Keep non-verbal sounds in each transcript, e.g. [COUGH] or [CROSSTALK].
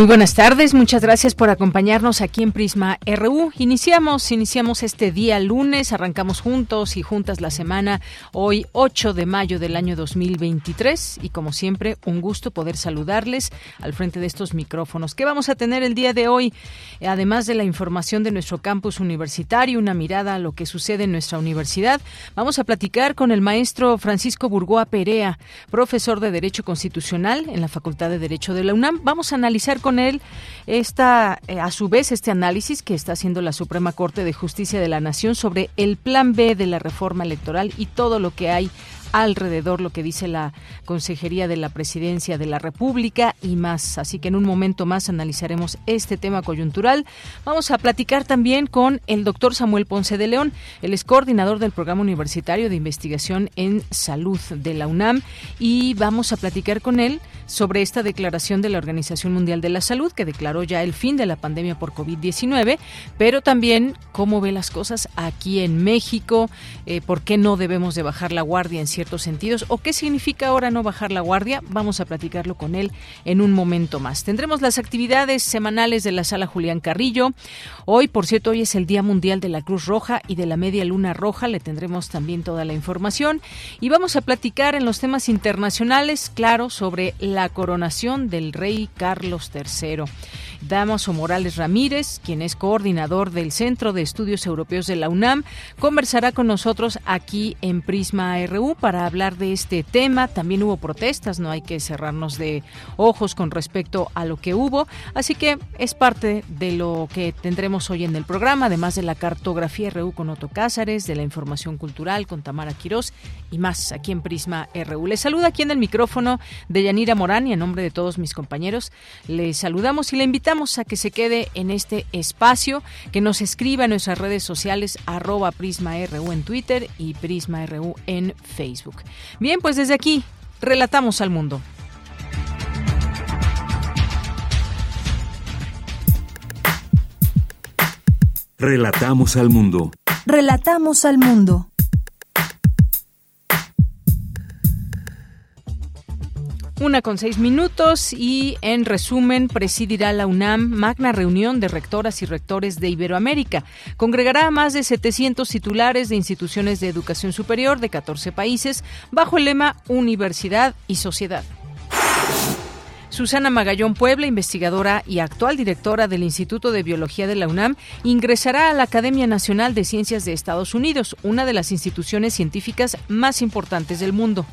Muy buenas tardes, muchas gracias por acompañarnos aquí en Prisma RU. Iniciamos, iniciamos este día lunes, arrancamos juntos y juntas la semana, hoy 8 de mayo del año 2023 y como siempre un gusto poder saludarles al frente de estos micrófonos. ¿Qué vamos a tener el día de hoy? Además de la información de nuestro campus universitario, una mirada a lo que sucede en nuestra universidad, vamos a platicar con el maestro Francisco Burgoa Perea, profesor de Derecho Constitucional en la Facultad de Derecho de la UNAM. Vamos a analizar con él esta, eh, a su vez este análisis que está haciendo la Suprema Corte de Justicia de la Nación sobre el plan B de la reforma electoral y todo lo que hay alrededor lo que dice la Consejería de la Presidencia de la República y más. Así que en un momento más analizaremos este tema coyuntural. Vamos a platicar también con el doctor Samuel Ponce de León. Él es coordinador del Programa Universitario de Investigación en Salud de la UNAM y vamos a platicar con él sobre esta declaración de la Organización Mundial de la Salud que declaró ya el fin de la pandemia por COVID-19, pero también cómo ve las cosas aquí en México, eh, por qué no debemos de bajar la guardia en ciertos sentidos o qué significa ahora no bajar la guardia. Vamos a platicarlo con él en un momento más. Tendremos las actividades semanales de la sala Julián Carrillo. Hoy, por cierto, hoy es el Día Mundial de la Cruz Roja y de la Media Luna Roja. Le tendremos también toda la información y vamos a platicar en los temas internacionales, claro, sobre la coronación del rey Carlos III. Damaso Morales Ramírez, quien es coordinador del Centro de Estudios Europeos de la UNAM, conversará con nosotros aquí en Prisma RU para hablar de este tema. También hubo protestas, no hay que cerrarnos de ojos con respecto a lo que hubo, así que es parte de lo que tendremos hoy en el programa, además de la cartografía RU con Otto Cázares, de la información cultural con Tamara Quirós y más aquí en Prisma RU. Les saluda aquí en el micrófono de Yanira Morán y en nombre de todos mis compañeros les saludamos y le invitamos a que se quede en este espacio, que nos escriba en nuestras redes sociales arroba PrismaRU en Twitter y PrismaRU en Facebook. Bien, pues desde aquí, relatamos al mundo. Relatamos al mundo. Relatamos al mundo. Una con seis minutos y en resumen presidirá la UNAM magna reunión de rectoras y rectores de Iberoamérica. Congregará a más de 700 titulares de instituciones de educación superior de 14 países bajo el lema Universidad y Sociedad. Susana Magallón Puebla, investigadora y actual directora del Instituto de Biología de la UNAM, ingresará a la Academia Nacional de Ciencias de Estados Unidos, una de las instituciones científicas más importantes del mundo.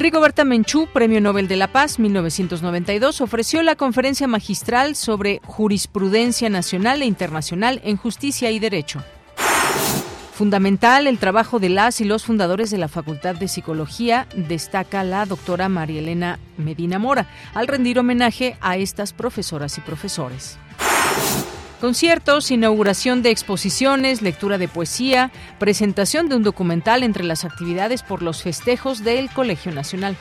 Rigoberta Menchú, Premio Nobel de la Paz 1992, ofreció la conferencia magistral sobre jurisprudencia nacional e internacional en justicia y derecho. Fundamental el trabajo de las y los fundadores de la Facultad de Psicología, destaca la doctora María Elena Medina Mora, al rendir homenaje a estas profesoras y profesores. Conciertos, inauguración de exposiciones, lectura de poesía, presentación de un documental entre las actividades por los festejos del Colegio Nacional.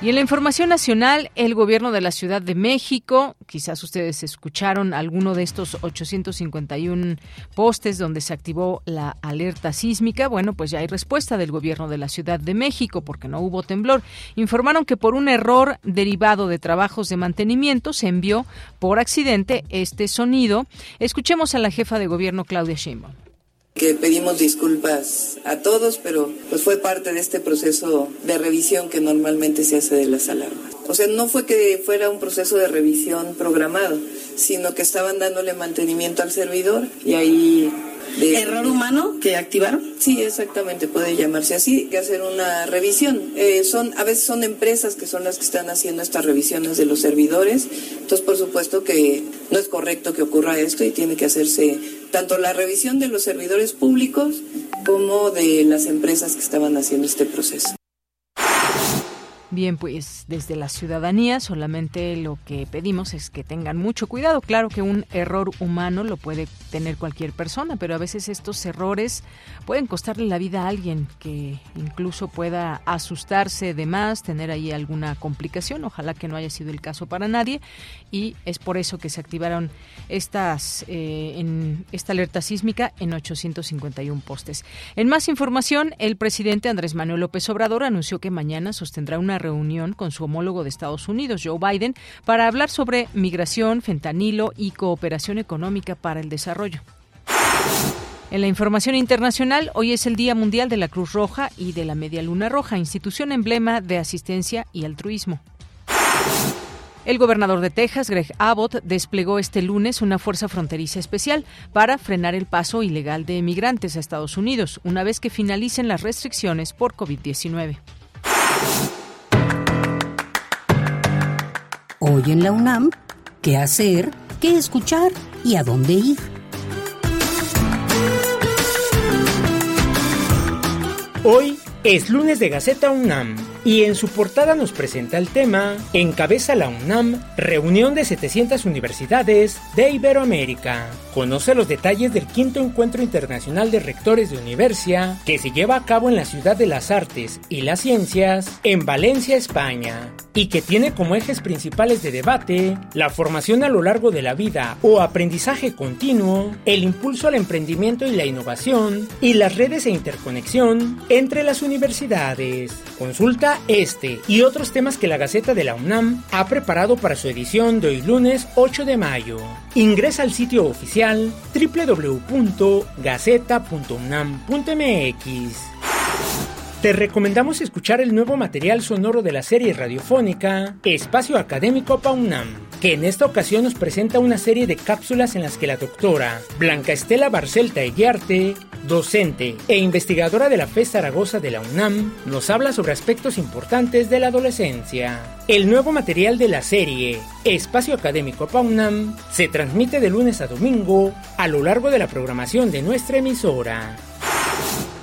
Y en la información nacional, el gobierno de la Ciudad de México, quizás ustedes escucharon alguno de estos 851 postes donde se activó la alerta sísmica. Bueno, pues ya hay respuesta del gobierno de la Ciudad de México porque no hubo temblor. Informaron que por un error derivado de trabajos de mantenimiento se envió por accidente este sonido. Escuchemos a la jefa de gobierno Claudia Sheinbaum que pedimos disculpas a todos, pero pues fue parte de este proceso de revisión que normalmente se hace de las alarmas. O sea, no fue que fuera un proceso de revisión programado, sino que estaban dándole mantenimiento al servidor y ahí ¿Error humano que activaron? Sí, exactamente, puede llamarse así, que hacer una revisión. Eh, son A veces son empresas que son las que están haciendo estas revisiones de los servidores, entonces por supuesto que no es correcto que ocurra esto y tiene que hacerse tanto la revisión de los servidores públicos como de las empresas que estaban haciendo este proceso. Bien, pues desde la ciudadanía solamente lo que pedimos es que tengan mucho cuidado. Claro que un error humano lo puede tener cualquier persona, pero a veces estos errores pueden costarle la vida a alguien que incluso pueda asustarse de más, tener ahí alguna complicación. Ojalá que no haya sido el caso para nadie y es por eso que se activaron estas eh, esta alerta sísmica en 851 postes. En más información, el presidente Andrés Manuel López Obrador anunció que mañana sostendrá una reunión con su homólogo de Estados Unidos, Joe Biden, para hablar sobre migración, fentanilo y cooperación económica para el desarrollo. En la información internacional, hoy es el Día Mundial de la Cruz Roja y de la Media Luna Roja, institución emblema de asistencia y altruismo. El gobernador de Texas, Greg Abbott, desplegó este lunes una fuerza fronteriza especial para frenar el paso ilegal de emigrantes a Estados Unidos, una vez que finalicen las restricciones por COVID-19. Hoy en la UNAM, ¿qué hacer? ¿Qué escuchar? ¿Y a dónde ir? Hoy es lunes de Gaceta UNAM y en su portada nos presenta el tema Encabeza la UNAM, reunión de 700 universidades de Iberoamérica. Conoce los detalles del quinto encuentro internacional de rectores de universidad que se lleva a cabo en la Ciudad de las Artes y las Ciencias en Valencia, España, y que tiene como ejes principales de debate la formación a lo largo de la vida o aprendizaje continuo, el impulso al emprendimiento y la innovación y las redes e interconexión entre las universidades. Consulta este y otros temas que la Gaceta de la UNAM ha preparado para su edición de hoy lunes 8 de mayo. Ingresa al sitio oficial www.gaceta.unam.mx. Te recomendamos escuchar el nuevo material sonoro de la serie radiofónica Espacio Académico PAUNAM, que en esta ocasión nos presenta una serie de cápsulas en las que la doctora Blanca Estela Barcelta Eguiarte docente e investigadora de la FE Zaragoza de la UNAM, nos habla sobre aspectos importantes de la adolescencia. El nuevo material de la serie Espacio Académico PAUNAM se transmite de lunes a domingo a lo largo de la programación de nuestra emisora.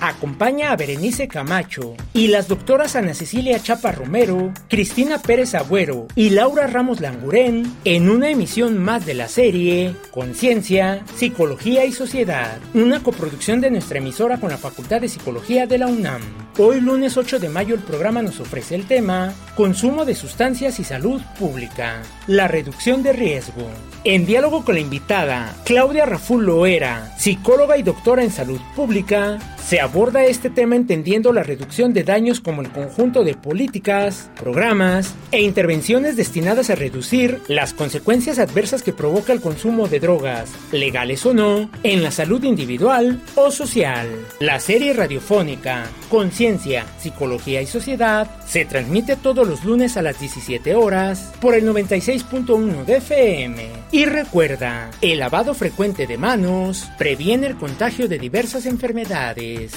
Acompaña a Berenice Camacho y las doctoras Ana Cecilia Chapa Romero, Cristina Pérez Agüero y Laura Ramos Langurén en una emisión más de la serie Conciencia, Psicología y Sociedad, una coproducción de nuestra emisora con la Facultad de Psicología de la UNAM. Hoy lunes 8 de mayo el programa nos ofrece el tema Consumo de sustancias y salud pública, la reducción de riesgo. En diálogo con la invitada Claudia Raful Loera, psicóloga y doctora en salud pública, se aborda este tema entendiendo la reducción de daños como el conjunto de políticas, programas e intervenciones destinadas a reducir las consecuencias adversas que provoca el consumo de drogas, legales o no, en la salud individual o social. La serie radiofónica Conciencia, Psicología y Sociedad se transmite todos los lunes a las 17 horas por el 96.1 de FM. Y recuerda, el lavado frecuente de manos previene el contagio de diversas enfermedades.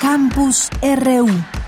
Campus RU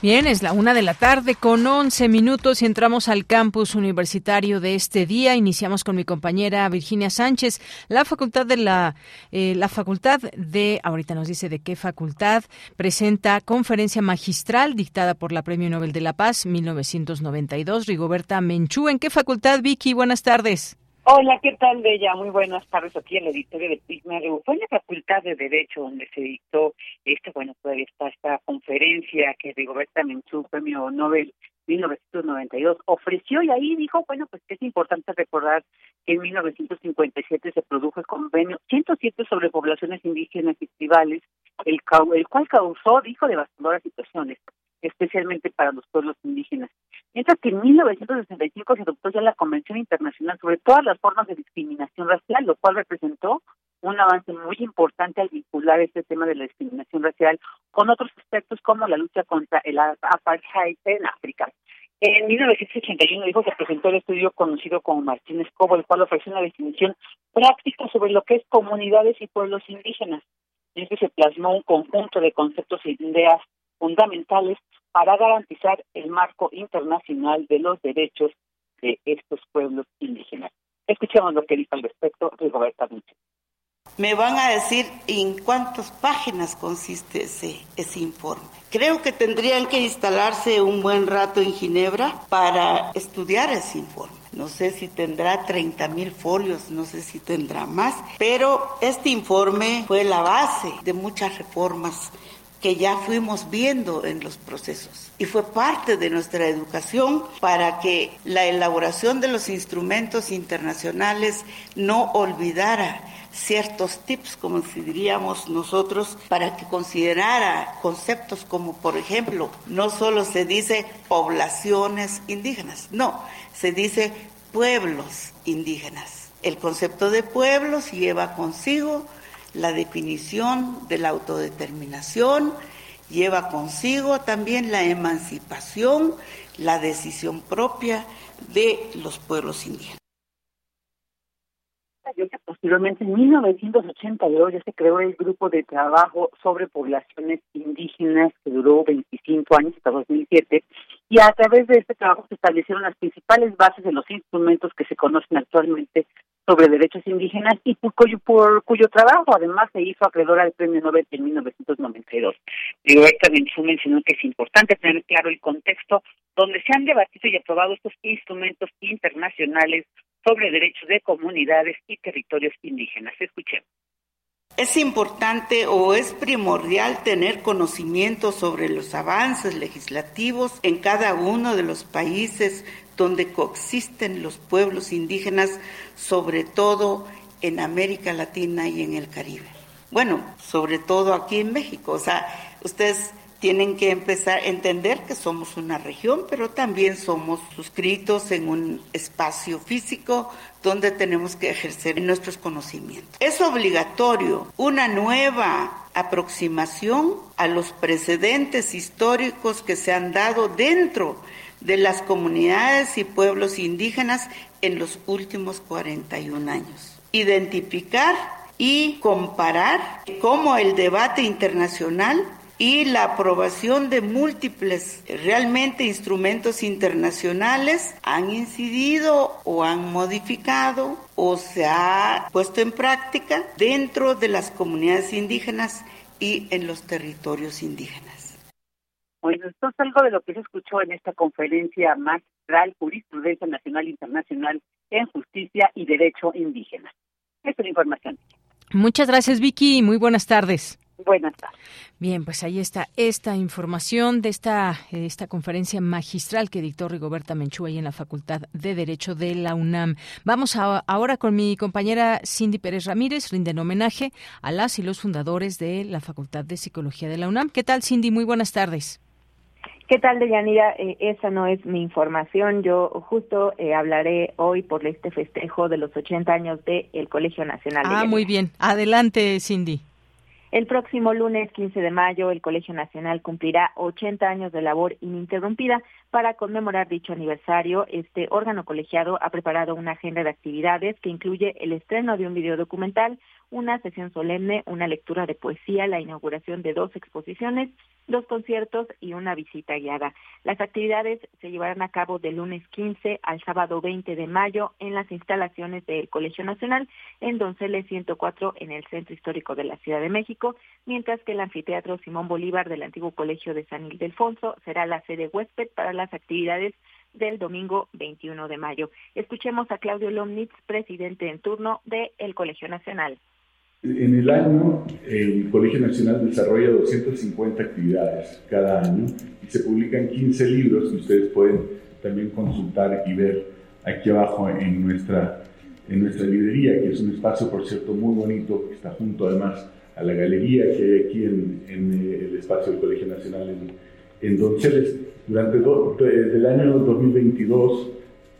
Bien, es la una de la tarde con 11 minutos y entramos al campus universitario de este día. Iniciamos con mi compañera Virginia Sánchez. La facultad de la, eh, la facultad de, ahorita nos dice de qué facultad, presenta conferencia magistral dictada por la Premio Nobel de la Paz 1992, Rigoberta Menchú. ¿En qué facultad, Vicky? Buenas tardes. Hola, ¿qué tal, Bella? Muy buenas tardes aquí en la editorial de Prisma Fue en la Facultad de Derecho donde se dictó este, bueno, todavía está esta conferencia que Rigoberta Menchú, Premio Nobel 1992, ofreció y ahí dijo, bueno, pues que es importante recordar que en 1957 se produjo el convenio 107 sobre poblaciones indígenas y tribales, el, el cual causó, dijo, devastadoras situaciones, especialmente para los pueblos indígenas. Mientras que en 1965 se adoptó ya la Convención Internacional sobre todas las formas de discriminación racial, lo cual representó un avance muy importante al vincular este tema de la discriminación racial con otros aspectos como la lucha contra el apartheid en África. En 1981 dijo que presentó el estudio conocido como Martínez Cobo, el cual ofrece una definición práctica sobre lo que es comunidades y pueblos indígenas. Y es que se plasmó un conjunto de conceptos e ideas fundamentales para garantizar el marco internacional de los derechos de estos pueblos indígenas. Escuchemos lo que dijo al respecto Rigoberta Menchú. Me van a decir en cuántas páginas consiste ese, ese informe. Creo que tendrían que instalarse un buen rato en Ginebra para estudiar ese informe. No sé si tendrá 30 mil folios, no sé si tendrá más, pero este informe fue la base de muchas reformas que ya fuimos viendo en los procesos y fue parte de nuestra educación para que la elaboración de los instrumentos internacionales no olvidara ciertos tips, como diríamos nosotros, para que considerara conceptos como, por ejemplo, no solo se dice poblaciones indígenas, no, se dice pueblos indígenas. El concepto de pueblos lleva consigo la definición de la autodeterminación, lleva consigo también la emancipación, la decisión propia de los pueblos indígenas. Posteriormente, en 1982 ya se creó el grupo de trabajo sobre poblaciones indígenas que duró 25 años hasta 2007 y a través de este trabajo se establecieron las principales bases de los instrumentos que se conocen actualmente sobre derechos indígenas y por cuyo, trabajo además se hizo acreedora al Premio Nobel en 1992. Digo, también mencionó que es importante tener claro el contexto donde se han debatido y aprobado estos instrumentos internacionales sobre derechos de comunidades y territorios indígenas. Escuchemos. Es importante o es primordial tener conocimiento sobre los avances legislativos en cada uno de los países donde coexisten los pueblos indígenas, sobre todo en América Latina y en el Caribe. Bueno, sobre todo aquí en México. O sea, ustedes tienen que empezar a entender que somos una región, pero también somos suscritos en un espacio físico donde tenemos que ejercer nuestros conocimientos. Es obligatorio una nueva aproximación a los precedentes históricos que se han dado dentro de las comunidades y pueblos indígenas en los últimos 41 años. Identificar y comparar cómo el debate internacional y la aprobación de múltiples realmente instrumentos internacionales han incidido o han modificado o se ha puesto en práctica dentro de las comunidades indígenas y en los territorios indígenas. Bueno, esto es algo de lo que se escuchó en esta conferencia magistral Jurisprudencia Nacional e Internacional en Justicia y Derecho Indígena. Esta es la información. Muchas gracias, Vicky. Muy buenas tardes. Buenas tardes. Bien, pues ahí está esta información de esta, esta conferencia magistral que dictó Rigoberta Menchú ahí en la Facultad de Derecho de la UNAM. Vamos ahora con mi compañera Cindy Pérez Ramírez, rinden homenaje a las y los fundadores de la Facultad de Psicología de la UNAM. ¿Qué tal, Cindy? Muy buenas tardes. ¿Qué tal, Deyanira? Eh, esa no es mi información. Yo justo eh, hablaré hoy por este festejo de los 80 años del Colegio Nacional. Ah, muy bien. Adelante, Cindy. El próximo lunes 15 de mayo, el Colegio Nacional cumplirá 80 años de labor ininterrumpida. Para conmemorar dicho aniversario, este órgano colegiado ha preparado una agenda de actividades que incluye el estreno de un video documental, una sesión solemne, una lectura de poesía, la inauguración de dos exposiciones, dos conciertos y una visita guiada. Las actividades se llevarán a cabo del lunes 15 al sábado 20 de mayo en las instalaciones del Colegio Nacional en Donceles 104 en el Centro Histórico de la Ciudad de México, mientras que el anfiteatro Simón Bolívar del antiguo Colegio de San Ildefonso será la sede huésped para las actividades del domingo 21 de mayo. Escuchemos a Claudio Lomnitz, presidente en turno del Colegio Nacional. En el año, el Colegio Nacional desarrolla 250 actividades cada año y se publican 15 libros que ustedes pueden también consultar y ver aquí abajo en nuestra, en nuestra librería, que es un espacio, por cierto, muy bonito, que está junto además a la galería que hay aquí en, en el espacio del Colegio Nacional en, en Donceles. Durante el año 2022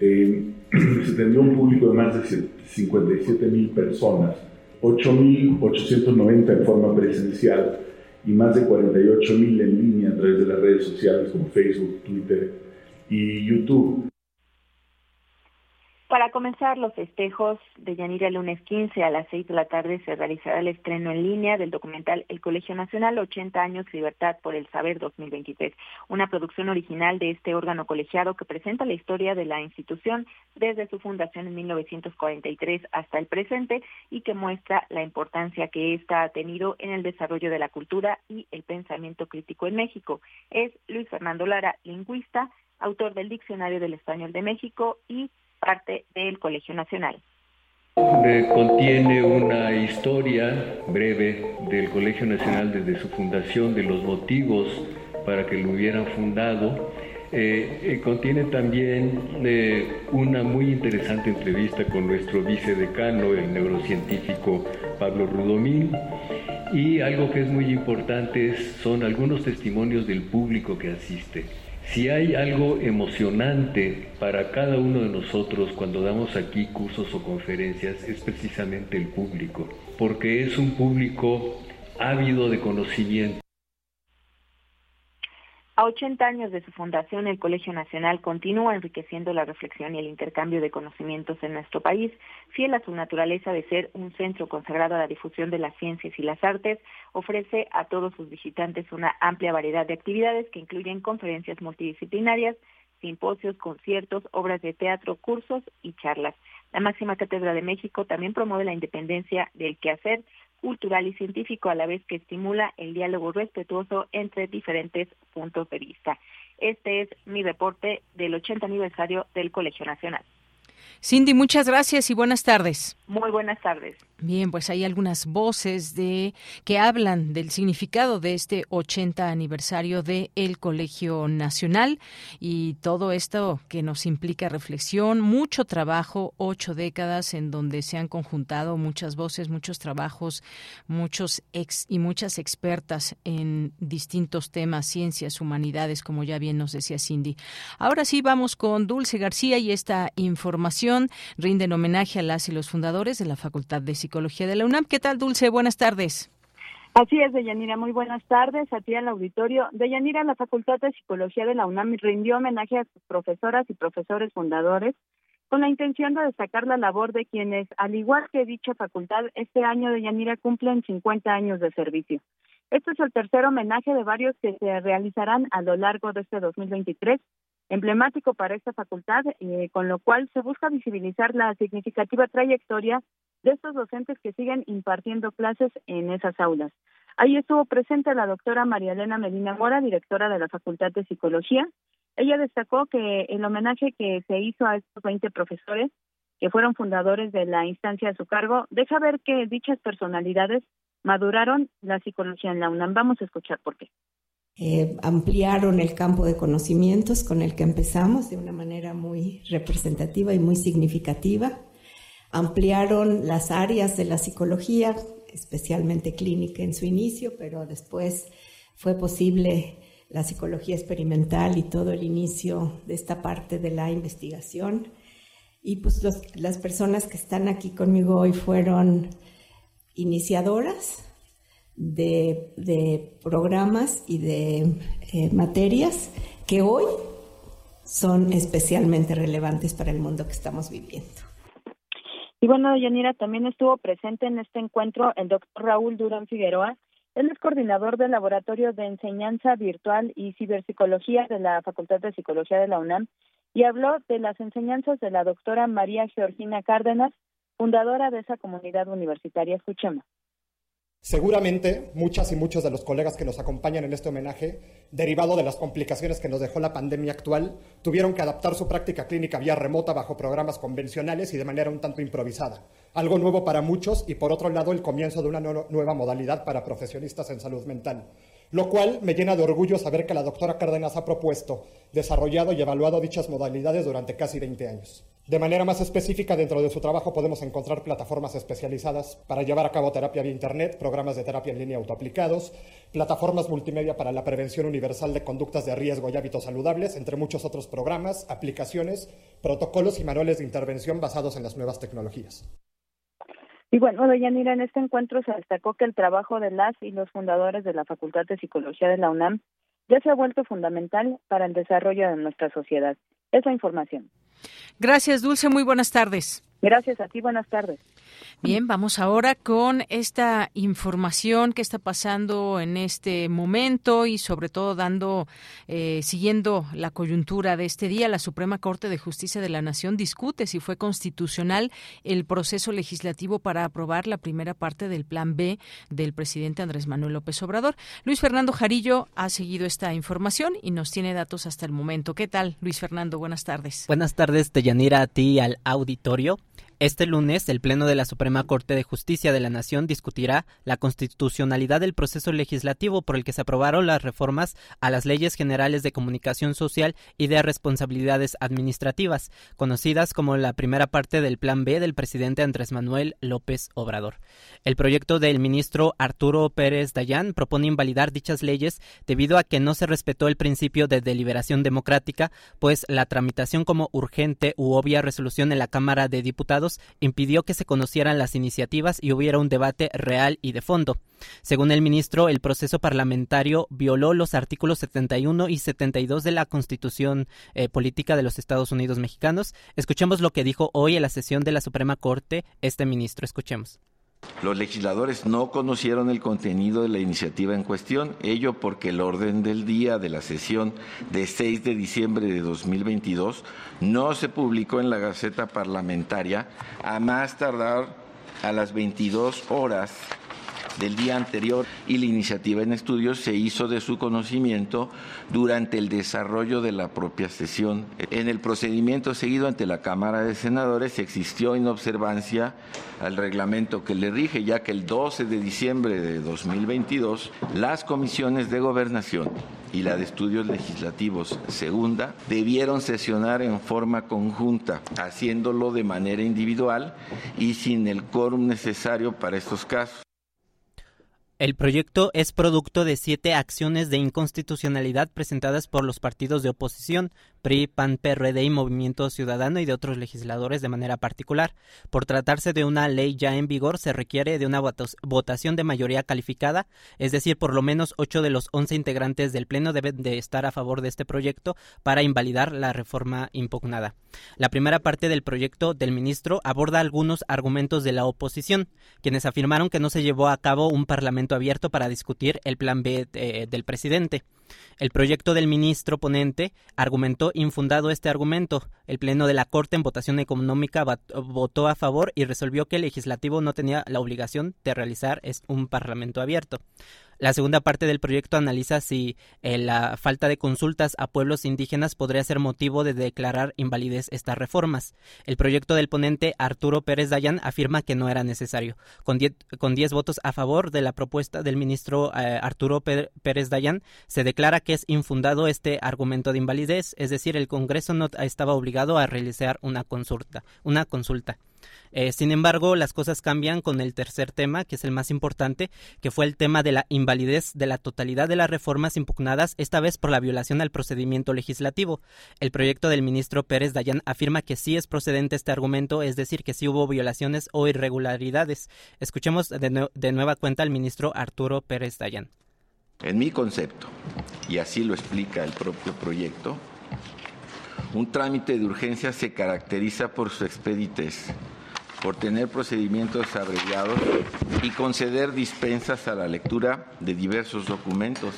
eh, [CLEARS THROAT] se tendría un público de más de 57 mil personas 8.890 en forma presencial y más de 48.000 en línea a través de las redes sociales como Facebook, Twitter y YouTube. Para comenzar los festejos de Yanira lunes 15 a las 6 de la tarde se realizará el estreno en línea del documental El Colegio Nacional 80 años libertad por el saber 2023, una producción original de este órgano colegiado que presenta la historia de la institución desde su fundación en 1943 hasta el presente y que muestra la importancia que ésta ha tenido en el desarrollo de la cultura y el pensamiento crítico en México. Es Luis Fernando Lara, lingüista, autor del Diccionario del Español de México y parte del Colegio Nacional. contiene una historia breve del Colegio Nacional desde su fundación, de los motivos para que lo hubieran fundado. Eh, eh, contiene también eh, una muy interesante entrevista con nuestro vicedecano, el neurocientífico Pablo Rudomín, y algo que es muy importante son algunos testimonios del público que asiste. Si hay algo emocionante para cada uno de nosotros cuando damos aquí cursos o conferencias es precisamente el público, porque es un público ávido de conocimiento. A 80 años de su fundación, el Colegio Nacional continúa enriqueciendo la reflexión y el intercambio de conocimientos en nuestro país, fiel a su naturaleza de ser un centro consagrado a la difusión de las ciencias y las artes, ofrece a todos sus visitantes una amplia variedad de actividades que incluyen conferencias multidisciplinarias, simposios, conciertos, obras de teatro, cursos y charlas. La máxima cátedra de México también promueve la independencia del quehacer cultural y científico a la vez que estimula el diálogo respetuoso entre diferentes puntos de vista. Este es mi reporte del 80 aniversario del Colegio Nacional. Cindy, muchas gracias y buenas tardes. Muy buenas tardes. Bien, pues hay algunas voces de que hablan del significado de este 80 aniversario de el Colegio Nacional y todo esto que nos implica reflexión, mucho trabajo, ocho décadas en donde se han conjuntado muchas voces, muchos trabajos, muchos ex y muchas expertas en distintos temas, ciencias, humanidades, como ya bien nos decía Cindy. Ahora sí vamos con Dulce García y esta información rinden homenaje a las y los fundadores de la Facultad de de la UNAM. ¿Qué tal, Dulce? Buenas tardes. Así es, Deyanira. Muy buenas tardes a ti al auditorio. Deyanira, la Facultad de Psicología de la UNAM rindió homenaje a sus profesoras y profesores fundadores con la intención de destacar la labor de quienes, al igual que dicha facultad, este año de Yanira cumplen 50 años de servicio. Este es el tercer homenaje de varios que se realizarán a lo largo de este 2023 emblemático para esta facultad, eh, con lo cual se busca visibilizar la significativa trayectoria de estos docentes que siguen impartiendo clases en esas aulas. Ahí estuvo presente la doctora María Elena Medina Mora, directora de la Facultad de Psicología. Ella destacó que el homenaje que se hizo a estos 20 profesores, que fueron fundadores de la instancia a su cargo, deja ver que dichas personalidades maduraron la psicología en la UNAM. Vamos a escuchar por qué. Eh, ampliaron el campo de conocimientos con el que empezamos de una manera muy representativa y muy significativa. Ampliaron las áreas de la psicología, especialmente clínica en su inicio, pero después fue posible la psicología experimental y todo el inicio de esta parte de la investigación. Y pues las personas que están aquí conmigo hoy fueron iniciadoras, de, programas y de eh, materias que hoy son especialmente relevantes para el mundo que estamos viviendo. Y bueno, Yanira, también estuvo presente en este encuentro el doctor Raúl Durán Figueroa. Él es coordinador del Laboratorio de Enseñanza Virtual y Ciberpsicología de la Facultad de Psicología de la UNAM y habló de las enseñanzas de la doctora María Georgina Cárdenas, fundadora de esa comunidad universitaria. Escuchemos. Seguramente muchas y muchos de los colegas que nos acompañan en este homenaje, derivado de las complicaciones que nos dejó la pandemia actual, tuvieron que adaptar su práctica clínica vía remota bajo programas convencionales y de manera un tanto improvisada. Algo nuevo para muchos y por otro lado el comienzo de una nueva modalidad para profesionistas en salud mental lo cual me llena de orgullo saber que la doctora Cárdenas ha propuesto, desarrollado y evaluado dichas modalidades durante casi 20 años. De manera más específica, dentro de su trabajo podemos encontrar plataformas especializadas para llevar a cabo terapia vía Internet, programas de terapia en línea autoaplicados, plataformas multimedia para la prevención universal de conductas de riesgo y hábitos saludables, entre muchos otros programas, aplicaciones, protocolos y manuales de intervención basados en las nuevas tecnologías. Y bueno, Deyanira, en este encuentro se destacó que el trabajo de las y los fundadores de la Facultad de Psicología de la UNAM ya se ha vuelto fundamental para el desarrollo de nuestra sociedad. Esa información. Gracias, Dulce. Muy buenas tardes. Gracias a ti. Buenas tardes. Bien, vamos ahora con esta información que está pasando en este momento y sobre todo dando, eh, siguiendo la coyuntura de este día, la Suprema Corte de Justicia de la Nación discute si fue constitucional el proceso legislativo para aprobar la primera parte del Plan B del presidente Andrés Manuel López Obrador. Luis Fernando Jarillo ha seguido esta información y nos tiene datos hasta el momento. ¿Qué tal, Luis Fernando? Buenas tardes. Buenas tardes, Deyanira, a ti al auditorio. Este lunes, el Pleno de la Suprema Corte de Justicia de la Nación discutirá la constitucionalidad del proceso legislativo por el que se aprobaron las reformas a las leyes generales de comunicación social y de responsabilidades administrativas, conocidas como la primera parte del Plan B del presidente Andrés Manuel López Obrador. El proyecto del ministro Arturo Pérez Dayán propone invalidar dichas leyes debido a que no se respetó el principio de deliberación democrática, pues la tramitación como urgente u obvia resolución en la Cámara de Diputados impidió que se conocieran las iniciativas y hubiera un debate real y de fondo. Según el ministro, el proceso parlamentario violó los artículos 71 y 72 de la Constitución eh, Política de los Estados Unidos Mexicanos. Escuchemos lo que dijo hoy en la sesión de la Suprema Corte este ministro. Escuchemos. Los legisladores no conocieron el contenido de la iniciativa en cuestión, ello porque el orden del día de la sesión de 6 de diciembre de 2022 no se publicó en la Gaceta Parlamentaria a más tardar a las 22 horas del día anterior y la iniciativa en estudios se hizo de su conocimiento durante el desarrollo de la propia sesión. En el procedimiento seguido ante la Cámara de Senadores existió inobservancia al reglamento que le rige, ya que el 12 de diciembre de 2022 las comisiones de gobernación y la de estudios legislativos segunda debieron sesionar en forma conjunta, haciéndolo de manera individual y sin el quórum necesario para estos casos. El proyecto es producto de siete acciones de inconstitucionalidad presentadas por los partidos de oposición, PRI, PAN, PRD y Movimiento Ciudadano y de otros legisladores de manera particular. Por tratarse de una ley ya en vigor, se requiere de una votación de mayoría calificada, es decir, por lo menos ocho de los once integrantes del Pleno deben de estar a favor de este proyecto para invalidar la reforma impugnada. La primera parte del proyecto del ministro aborda algunos argumentos de la oposición, quienes afirmaron que no se llevó a cabo un parlamento abierto para discutir el plan B eh, del presidente. El proyecto del ministro ponente argumentó infundado este argumento. El Pleno de la Corte en votación económica votó a favor y resolvió que el legislativo no tenía la obligación de realizar un parlamento abierto. La segunda parte del proyecto analiza si eh, la falta de consultas a pueblos indígenas podría ser motivo de declarar invalidez estas reformas. El proyecto del ponente Arturo Pérez Dayan afirma que no era necesario. Con 10 votos a favor de la propuesta del ministro eh, Arturo Pérez Dayan, se declara que es infundado este argumento de invalidez, es decir, el Congreso no estaba obligado a realizar una consulta. Una consulta. Eh, sin embargo, las cosas cambian con el tercer tema, que es el más importante, que fue el tema de la invalidez de la totalidad de las reformas impugnadas, esta vez por la violación al procedimiento legislativo. El proyecto del ministro Pérez Dayan afirma que sí es procedente este argumento, es decir, que sí hubo violaciones o irregularidades. Escuchemos de, nueva cuenta al ministro Arturo Pérez Dayan. En mi concepto, y así lo explica el propio proyecto, un trámite de urgencia se caracteriza por su expeditez por tener procedimientos abreviados y conceder dispensas a la lectura de diversos documentos.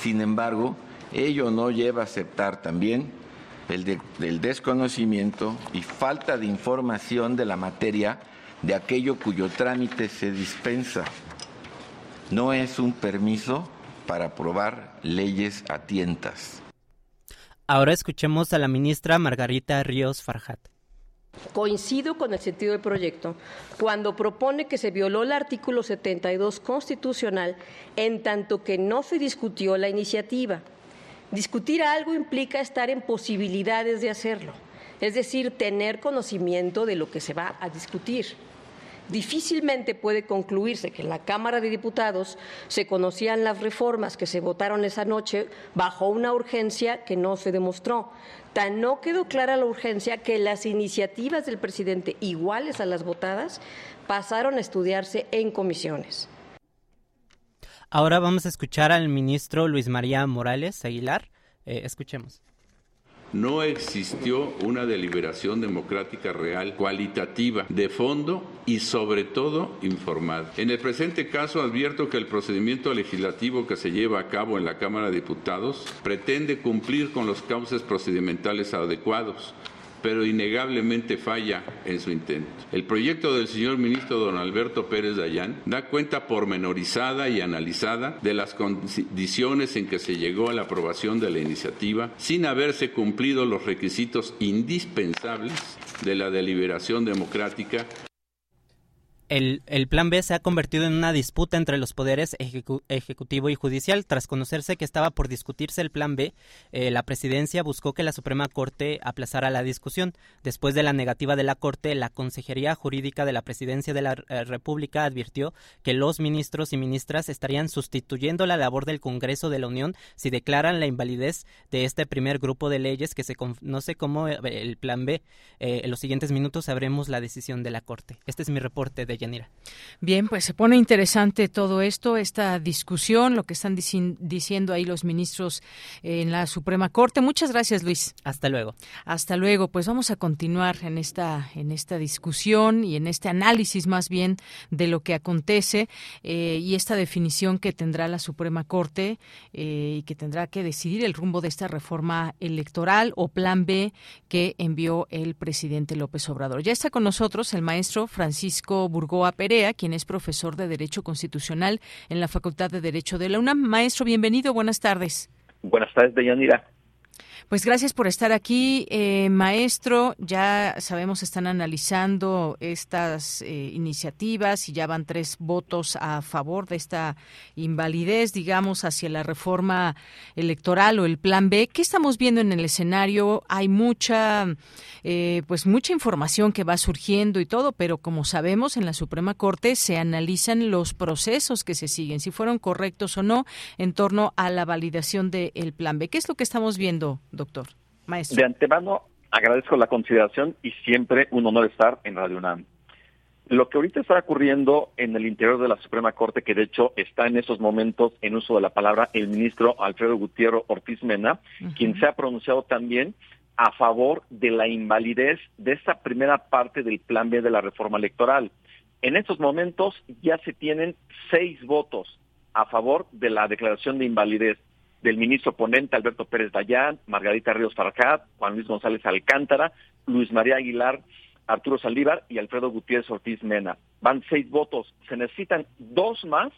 Sin embargo, ello no lleva a aceptar también el, desconocimiento y falta de información de la materia de aquello cuyo trámite se dispensa. No es un permiso para aprobar leyes a tientas. Ahora escuchemos a la ministra Margarita Ríos Farjat. Coincido con el sentido del proyecto cuando propone que se violó el artículo 72 constitucional en tanto que no se discutió la iniciativa. Discutir algo implica estar en posibilidades de hacerlo, es decir, tener conocimiento de lo que se va a discutir. Difícilmente puede concluirse que en la Cámara de Diputados se conocían las reformas que se votaron esa noche bajo una urgencia que no se demostró. Tan no quedó clara la urgencia que las iniciativas del presidente, iguales a las votadas, pasaron a estudiarse en comisiones. Ahora vamos a escuchar al ministro Luis María Morales Aguilar. Eh, escuchemos no existió una deliberación democrática real, cualitativa, de fondo y sobre todo informada. En el presente caso advierto que el procedimiento legislativo que se lleva a cabo en la Cámara de Diputados pretende cumplir con los cauces procedimentales adecuados pero innegablemente falla en su intento. El proyecto del señor ministro don Alberto Pérez Dayán da cuenta pormenorizada y analizada de las condiciones en que se llegó a la aprobación de la iniciativa sin haberse cumplido los requisitos indispensables de la deliberación democrática el, Plan B se ha convertido en una disputa entre los poderes ejecutivo y judicial. Tras conocerse que estaba por discutirse el Plan B, eh, la presidencia buscó que la Suprema Corte aplazara la discusión. Después de la negativa de la Corte, la Consejería Jurídica de la Presidencia de la eh, República advirtió que los ministros y ministras estarían sustituyendo la labor del Congreso de la Unión si declaran la invalidez de este primer grupo de leyes que se conoce como eh, el Plan B. en los siguientes minutos sabremos la decisión de la Corte. Este es mi reporte de Bien, pues se pone interesante todo esto, esta discusión, lo que están diciendo ahí los ministros en la Suprema Corte. Muchas gracias, Luis. Hasta luego. Hasta luego. Pues vamos a continuar en esta en esta discusión y en este análisis más bien de lo que acontece eh, y esta definición que tendrá la Suprema Corte eh, y que tendrá que decidir el rumbo de esta reforma electoral o Plan B que envió el presidente López Obrador. Ya está con nosotros el maestro Francisco Burgos Perea, quien es profesor de Derecho Constitucional en la Facultad de Derecho de la UNAM. Maestro, bienvenido, buenas tardes. Buenas tardes, Deyanira. Pues gracias por estar aquí, eh, maestro. Ya sabemos están analizando estas eh, iniciativas y ya van tres votos a favor de esta invalidez, digamos, hacia la reforma electoral o el Plan B. ¿Qué estamos viendo en el escenario? Hay mucha, eh, pues mucha información que va surgiendo y todo, pero como sabemos en la Suprema Corte se analizan los procesos que se siguen, si fueron correctos o no, en torno a la validación del Plan B. ¿Qué es lo que estamos viendo? Doctor, maestro. De antemano, agradezco la consideración y siempre un honor estar en Radio UNAM. Lo que ahorita está ocurriendo en el interior de la Suprema Corte, que de hecho está en esos momentos en uso de la palabra el ministro Alfredo Gutiérrez Ortiz Mena, quien se ha pronunciado también a favor de la invalidez de esta primera parte del plan B de la reforma electoral. En estos momentos ya se tienen seis votos a favor de la declaración de invalidez del ministro ponente Alberto Pérez Dayán, Margarita Ríos Farcat, Juan Luis González Alcántara, Luis María Aguilar, Arturo Saldívar y Alfredo Gutiérrez Ortiz Mena. Van seis votos. Se necesitan dos más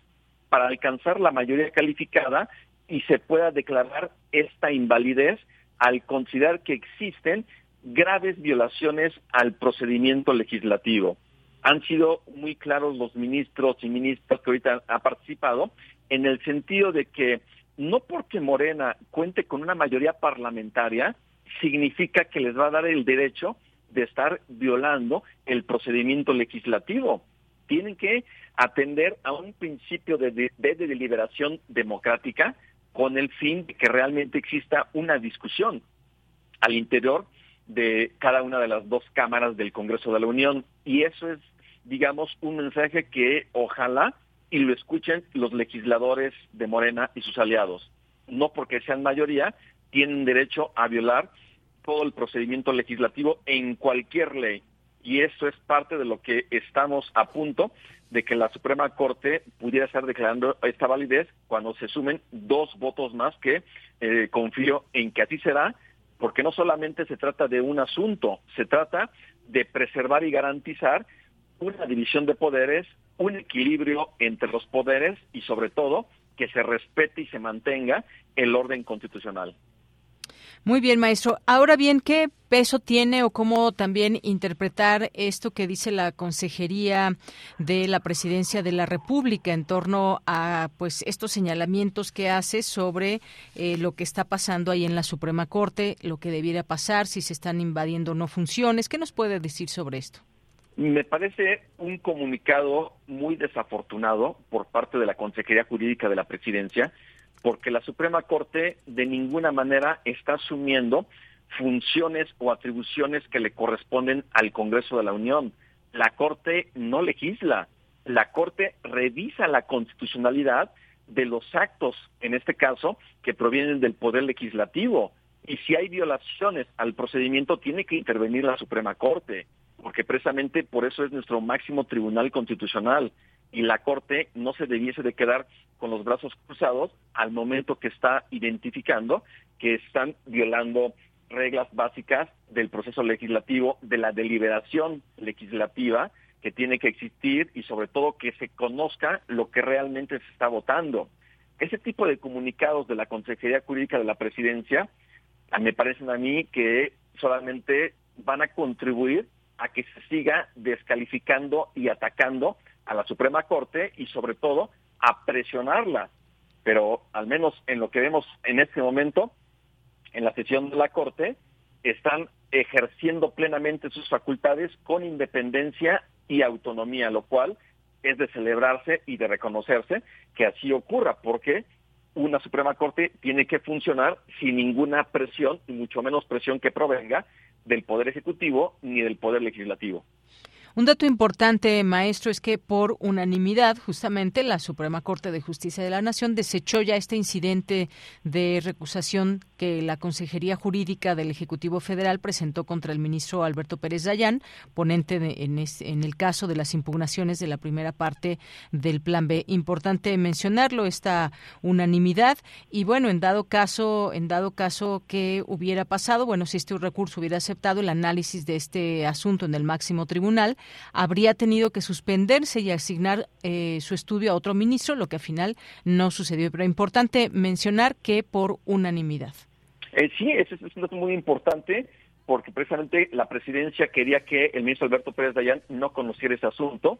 para alcanzar la mayoría calificada y se pueda declarar esta invalidez al considerar que existen graves violaciones al procedimiento legislativo. Han sido muy claros los ministros y ministras que ahorita han participado en el sentido de que no porque Morena cuente con una mayoría parlamentaria, significa que les va a dar el derecho de estar violando el procedimiento legislativo. Tienen que atender a un principio de, de, deliberación democrática con el fin de que realmente exista una discusión al interior de cada una de las dos cámaras del Congreso de la Unión. Y eso es, digamos, un mensaje que ojalá y lo escuchen los legisladores de Morena y sus aliados. No porque sean mayoría, tienen derecho a violar todo el procedimiento legislativo en cualquier ley. Y eso es parte de lo que estamos a punto de que la Suprema Corte pudiera estar declarando esta validez cuando se sumen dos votos más que eh, confío en que así será, porque no solamente se trata de un asunto, se trata de preservar y garantizar una división de poderes un equilibrio entre los poderes y sobre todo que se respete y se mantenga el orden constitucional. Muy bien, maestro. Ahora bien, ¿qué peso tiene o cómo también interpretar esto que dice la Consejería de la Presidencia de la República en torno a pues estos señalamientos que hace sobre eh, lo que está pasando ahí en la Suprema Corte, lo que debiera pasar, si se están invadiendo no funciones? ¿Qué nos puede decir sobre esto? Me parece un comunicado muy desafortunado por parte de la Consejería Jurídica de la Presidencia, porque la Suprema Corte de ninguna manera está asumiendo funciones o atribuciones que le corresponden al Congreso de la Unión. La Corte no legisla, la Corte revisa la constitucionalidad de los actos, en este caso, que provienen del Poder Legislativo. Y si hay violaciones al procedimiento, tiene que intervenir la Suprema Corte, porque precisamente por eso es nuestro máximo tribunal constitucional. Y la Corte no se debiese de quedar con los brazos cruzados al momento que está identificando que están violando reglas básicas del proceso legislativo, de la deliberación legislativa que tiene que existir y sobre todo que se conozca lo que realmente se está votando. Ese tipo de comunicados de la Consejería Jurídica de la Presidencia me parecen a mí que solamente van a contribuir a que se siga descalificando y atacando a la Suprema Corte y sobre todo a presionarla. Pero al menos en lo que vemos en este momento, en la sesión de la Corte, están ejerciendo plenamente sus facultades con independencia y autonomía, lo cual es de celebrarse y de reconocerse que así ocurra, porque una Suprema Corte tiene que funcionar sin ninguna presión, y mucho menos presión que provenga del Poder Ejecutivo ni del Poder Legislativo. Un dato importante, maestro, es que por unanimidad, justamente, la Suprema Corte de Justicia de la Nación desechó ya este incidente de recusación que la Consejería Jurídica del Ejecutivo Federal presentó contra el ministro Alberto Pérez Dayán, ponente en, en, el caso de las impugnaciones de la primera parte del Plan B. Importante mencionarlo, esta unanimidad. Y bueno, en dado caso, en dado caso que hubiera pasado, bueno, si este recurso hubiera aceptado el análisis de este asunto en el máximo tribunal, habría tenido que suspenderse y asignar eh, su estudio a otro ministro, lo que al final no sucedió. Pero importante mencionar que por unanimidad. Eh, sí, ese es un dato muy importante porque precisamente la presidencia quería que el ministro Alberto Pérez Dayán no conociera ese asunto,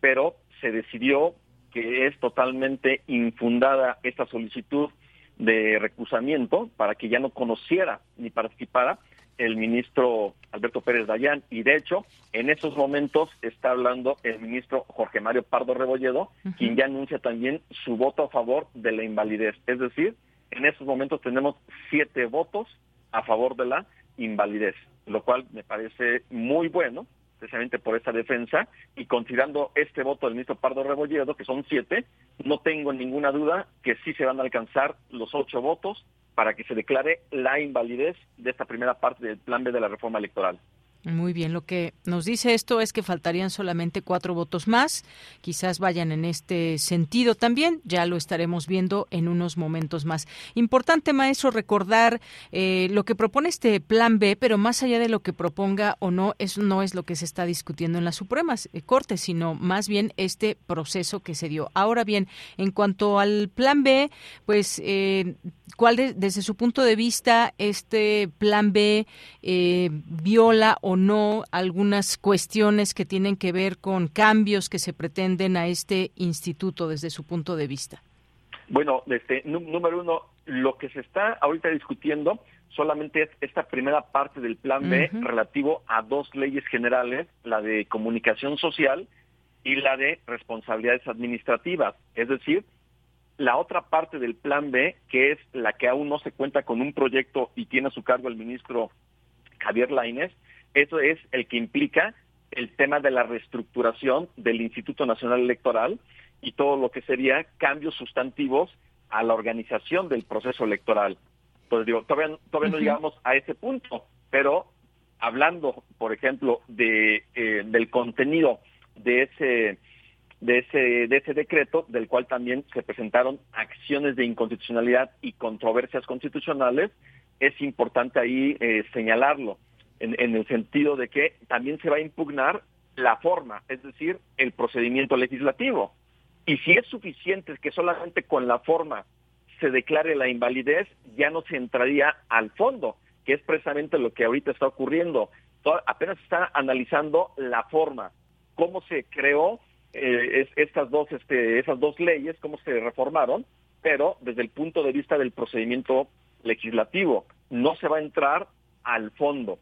pero se decidió que es totalmente infundada esta solicitud de recusamiento para que ya no conociera ni participara el ministro Alberto Pérez Dayán. Y de hecho en estos momentos está hablando el ministro Jorge Mario Pardo Rebolledo, quien ya anuncia también su voto a favor de la invalidez. Es decir, en estos momentos tenemos siete votos a favor de la invalidez, lo cual me parece muy bueno, precisamente por esta defensa, y considerando este voto del ministro Pardo Rebolledo, que son siete, no tengo ninguna duda que sí se van a alcanzar los ocho votos para que se declare la invalidez de esta primera parte del plan B de la reforma electoral. Muy bien, lo que nos dice esto es que faltarían solamente cuatro votos más, quizás vayan en este sentido también, ya lo estaremos viendo en unos momentos más. Importante, maestro, recordar eh, lo que propone este plan B, pero más allá de lo que proponga o no, eso no es lo que se está discutiendo en las Supremas eh, Cortes, sino más bien este proceso que se dio. Ahora bien, en cuanto al plan B, pues, eh, ¿cuál desde su punto de vista este plan B viola o o no algunas cuestiones que tienen que ver con cambios que se pretenden a este instituto desde su punto de vista? Bueno, este, número uno, lo que se está ahorita discutiendo solamente es esta primera parte del plan B relativo a dos leyes generales, la de comunicación social y la de responsabilidades administrativas. Es decir, la otra parte del plan B, que es la que aún no se cuenta con un proyecto y tiene a su cargo el ministro Javier Lainez, eso es el que implica el tema de la reestructuración del Instituto Nacional Electoral y todo lo que sería cambios sustantivos a la organización del proceso electoral. Pues digo, todavía, todavía no llegamos a ese punto, pero hablando, por ejemplo, de eh, del contenido de ese de ese de ese decreto, del cual también se presentaron acciones de inconstitucionalidad y controversias constitucionales, es importante ahí eh, señalarlo en, el sentido de que también se va a impugnar la forma, es decir, el procedimiento legislativo. Y si es suficiente que solamente con la forma se declare la invalidez, ya no se entraría al fondo, que es precisamente lo que ahorita está ocurriendo. apenas está analizando la forma, cómo se creó eh, estas dos, este, esas dos leyes, cómo se reformaron, pero desde el punto de vista del procedimiento legislativo, no se va a entrar al fondo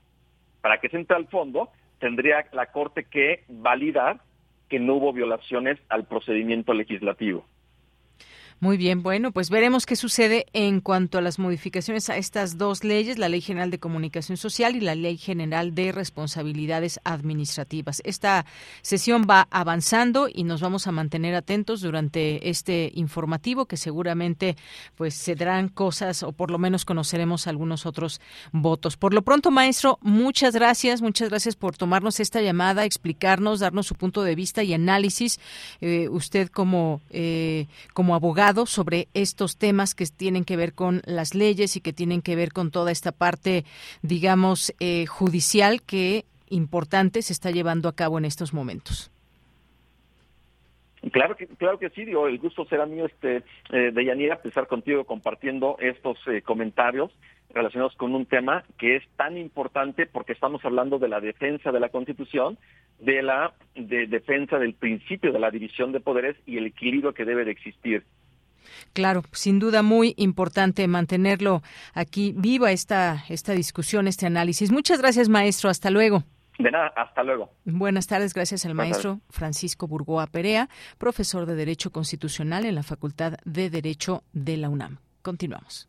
para que se entre al fondo, tendría la Corte que validar que no hubo violaciones al procedimiento legislativo. Muy bien, bueno, pues veremos qué sucede en cuanto a las modificaciones a estas dos leyes, la Ley General de Comunicación Social y la Ley General de Responsabilidades Administrativas. Esta sesión va avanzando y nos vamos a mantener atentos durante este informativo que seguramente pues se darán cosas o por lo menos conoceremos algunos otros votos. Por lo pronto, maestro, muchas gracias, muchas gracias por tomarnos esta llamada, explicarnos, darnos su punto de vista y análisis. Eh, usted como eh, como abogado sobre estos temas que tienen que ver con las leyes y que tienen que ver con toda esta parte, digamos, eh, judicial que importante se está llevando a cabo en estos momentos. Claro que, claro que sí, digo, el gusto será mío, este, eh, de Yanira, estar contigo compartiendo estos eh, comentarios relacionados con un tema que es tan importante porque estamos hablando de la defensa de la Constitución, de la de defensa del principio de la división de poderes y el equilibrio que debe de existir. Claro, sin duda muy importante mantenerlo aquí viva esta, esta discusión, este análisis. Muchas gracias, maestro. Hasta luego. De nada, hasta luego. Buenas tardes, gracias al maestro Francisco Burgoa Perea, profesor de Derecho Constitucional en la Facultad de Derecho de la UNAM. Continuamos.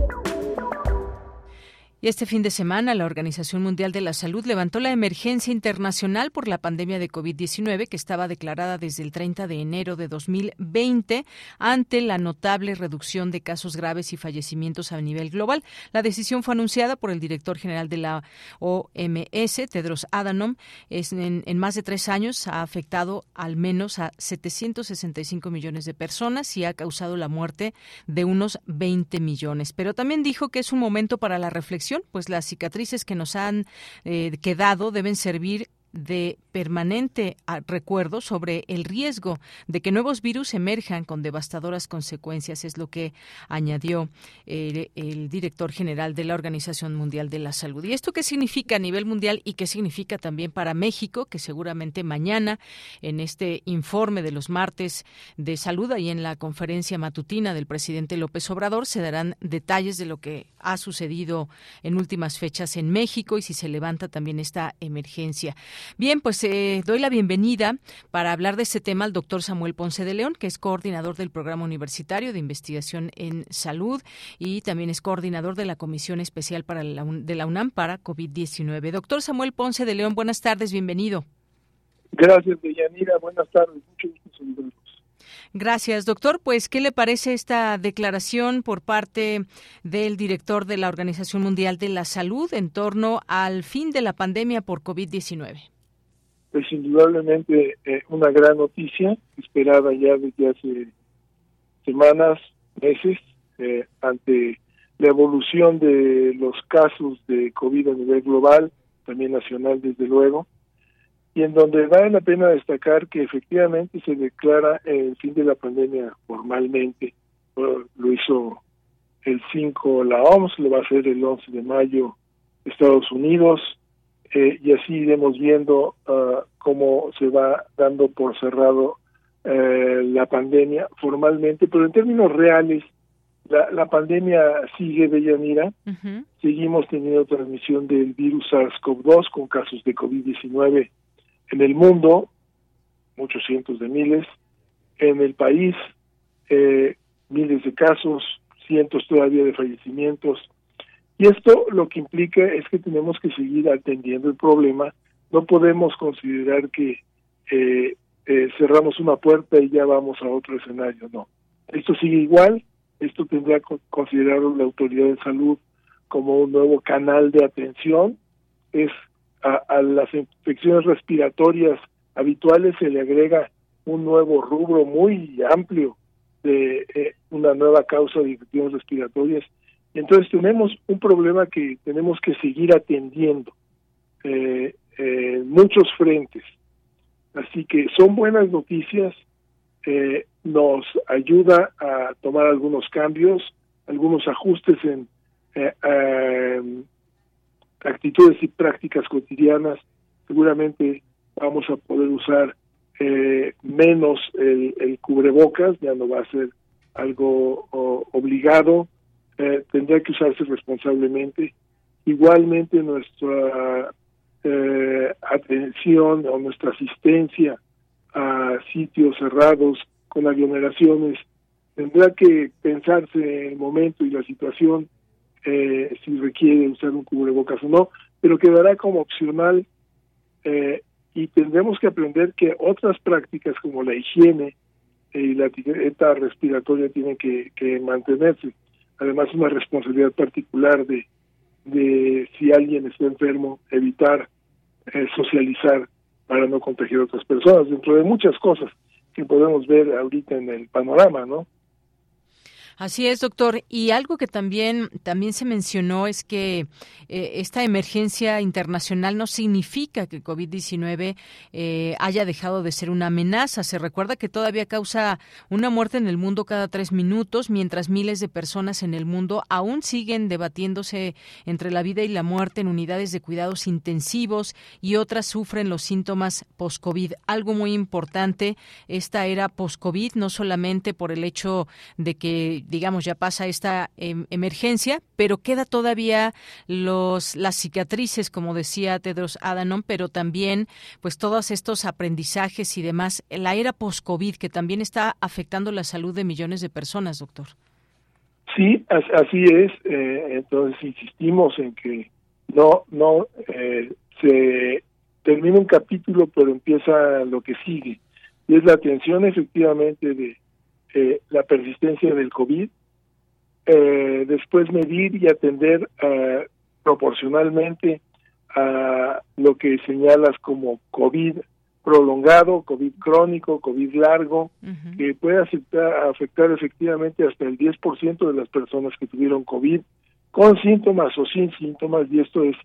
Y este fin de semana, la Organización Mundial de la Salud levantó la emergencia internacional por la pandemia de COVID-19 que estaba declarada desde el 30 de enero de 2020 ante la notable reducción de casos graves y fallecimientos a nivel global. La decisión fue anunciada por el director general de la OMS, Tedros Adhanom. en, en más de tres años ha afectado al menos a 765 millones de personas y ha causado la muerte de unos 20 millones. Pero también dijo que es un momento para la reflexión pues las cicatrices que nos han eh, quedado deben servir de permanente ah, recuerdo sobre el riesgo de que nuevos virus emerjan con devastadoras consecuencias, es lo que añadió eh, el director general de la Organización Mundial de la Salud. ¿Y esto qué significa a nivel mundial y qué significa también para México, que seguramente mañana en este informe de los martes de salud y en la conferencia matutina del presidente López Obrador se darán detalles de lo que ha sucedido en últimas fechas en México y si se levanta también esta emergencia. Bien, pues eh, doy la bienvenida para hablar de este tema al doctor Samuel Ponce de León, que es coordinador del Programa Universitario de Investigación en Salud y también es coordinador de la Comisión Especial para la, de la UNAM para COVID-19. Doctor Samuel Ponce de León, buenas tardes, bienvenido. Gracias, Deyanira. Buenas tardes. Mucho gusto Gracias, doctor. Pues, ¿qué le parece esta declaración por parte del director de la Organización Mundial de la Salud en torno al fin de la pandemia por COVID-19? Pues indudablemente eh, una gran noticia, esperada ya desde hace semanas, meses, eh, ante la evolución de los casos de COVID a nivel global, también nacional desde luego, y en donde vale la pena destacar que efectivamente se declara el fin de la pandemia formalmente. Lo hizo el 5 la OMS, lo va a hacer el 11 de mayo Estados Unidos, eh, y así iremos viendo uh, cómo se va dando por cerrado eh, la pandemia formalmente, pero en términos reales, la, la pandemia sigue de Yanira, seguimos teniendo transmisión del virus SARS-CoV-2 con casos de COVID-19 en el mundo, muchos cientos de miles, en el país, eh, miles de casos, cientos todavía de fallecimientos. Y esto lo que implica es que tenemos que seguir atendiendo el problema. No podemos considerar que eh, eh, cerramos una puerta y ya vamos a otro escenario. No. Esto sigue igual. Esto tendrá que considerarlo la autoridad de salud como un nuevo canal de atención. Es a, las infecciones respiratorias habituales se le agrega un nuevo rubro muy amplio de eh, una nueva causa de infecciones respiratorias. Entonces tenemos un problema que tenemos que seguir atendiendo eh, en muchos frentes. Así que son buenas noticias, eh, nos ayuda a tomar algunos cambios, algunos ajustes en actitudes y prácticas cotidianas seguramente vamos a poder usar eh, menos el, el, cubrebocas, ya no va a ser algo obligado, eh, tendrá que usarse responsablemente. Igualmente nuestra eh, atención o nuestra asistencia a sitios cerrados con aglomeraciones tendrá que pensarse en el momento y la situación eh, si requiere usar un cubrebocas o no, pero quedará como opcional eh, y tendremos que aprender que otras prácticas como la higiene y la etiqueta respiratoria tienen que, que mantenerse. Además, una responsabilidad particular de, de si alguien está enfermo, evitar eh, socializar para no contagiar a otras personas, dentro de muchas cosas que podemos ver ahorita en el panorama, ¿no? Así es, doctor. Y algo que también, también se mencionó es que eh, esta emergencia internacional no significa que COVID-19 eh, haya dejado de ser una amenaza. Se recuerda que todavía causa una muerte en el mundo cada tres minutos, mientras miles de personas en el mundo aún siguen debatiéndose entre la vida y la muerte en unidades de cuidados intensivos y otras sufren los síntomas post-COVID. Algo muy importante, esta era post-COVID, no solamente por el hecho de que digamos, ya pasa esta em, emergencia, pero queda todavía los las cicatrices, como decía Tedros Adhanom, pero también pues todos estos aprendizajes y demás, la era post-COVID que también está afectando la salud de millones de personas, doctor. Sí, así es. Eh, entonces insistimos en que no, no eh, se termina un capítulo, pero empieza lo que sigue. Y es la atención efectivamente de eh, la persistencia del COVID, eh, después medir y atender eh, proporcionalmente a lo que señalas como COVID prolongado, COVID crónico, COVID largo, que puede afectar, afectar efectivamente hasta el 10% de las personas que tuvieron COVID con síntomas o sin síntomas, y esto es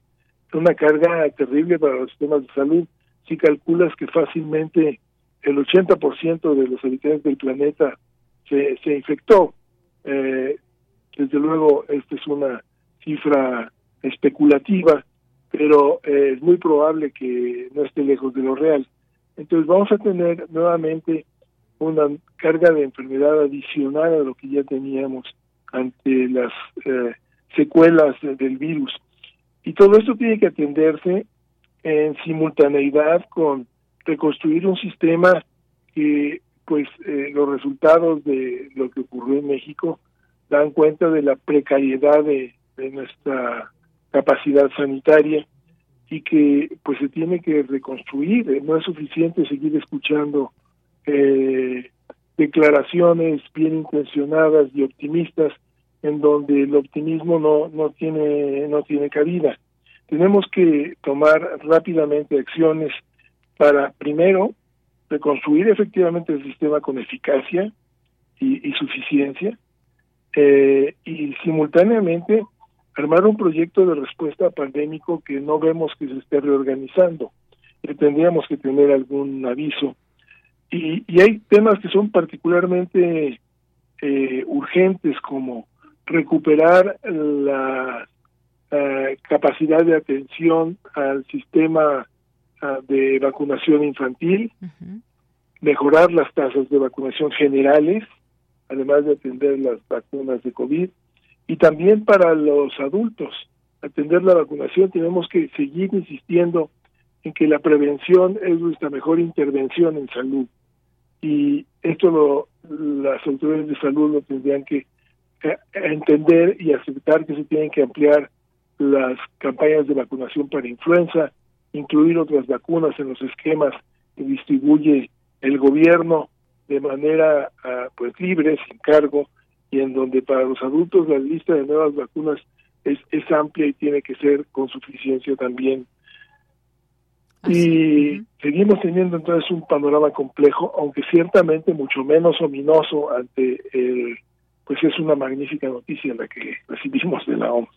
una carga terrible para los sistemas de salud. Si calculas que fácilmente el 80% de los habitantes del planeta se, se infectó. Eh, desde luego, esta es una cifra especulativa, pero eh, es muy probable que no esté lejos de lo real. Entonces vamos a tener nuevamente una carga de enfermedad adicional a lo que ya teníamos ante las eh, secuelas del virus. Y todo esto tiene que atenderse en simultaneidad con reconstruir un sistema que pues eh, los resultados de lo que ocurrió en México dan cuenta de la precariedad de, nuestra capacidad sanitaria y que pues se tiene que reconstruir. No es suficiente seguir escuchando eh, declaraciones bien intencionadas y optimistas en donde el optimismo no no tiene no tiene cabida. Tenemos que tomar rápidamente acciones para primero reconstruir efectivamente el sistema con eficacia y, suficiencia eh, y simultáneamente armar un proyecto de respuesta pandémico que no vemos que se esté reorganizando. que tendríamos que tener algún aviso. Y, y hay temas que son particularmente eh, urgentes como recuperar la capacidad de atención al sistema de vacunación infantil, mejorar las tasas de vacunación generales, además de atender las vacunas de COVID, y también para los adultos, atender la vacunación, tenemos que seguir insistiendo en que la prevención es nuestra mejor intervención en salud. Y esto lo, las autoridades de salud lo tendrían que eh, entender y aceptar que se tienen que ampliar las campañas de vacunación para influenza, incluir otras vacunas en los esquemas que distribuye el gobierno de manera ah, pues libre, sin cargo, y en donde para los adultos la lista de nuevas vacunas es, es amplia y tiene que ser con suficiencia también. y seguimos teniendo entonces un panorama complejo, aunque ciertamente mucho menos ominoso ante el, pues es una magnífica noticia la que recibimos de la OMS.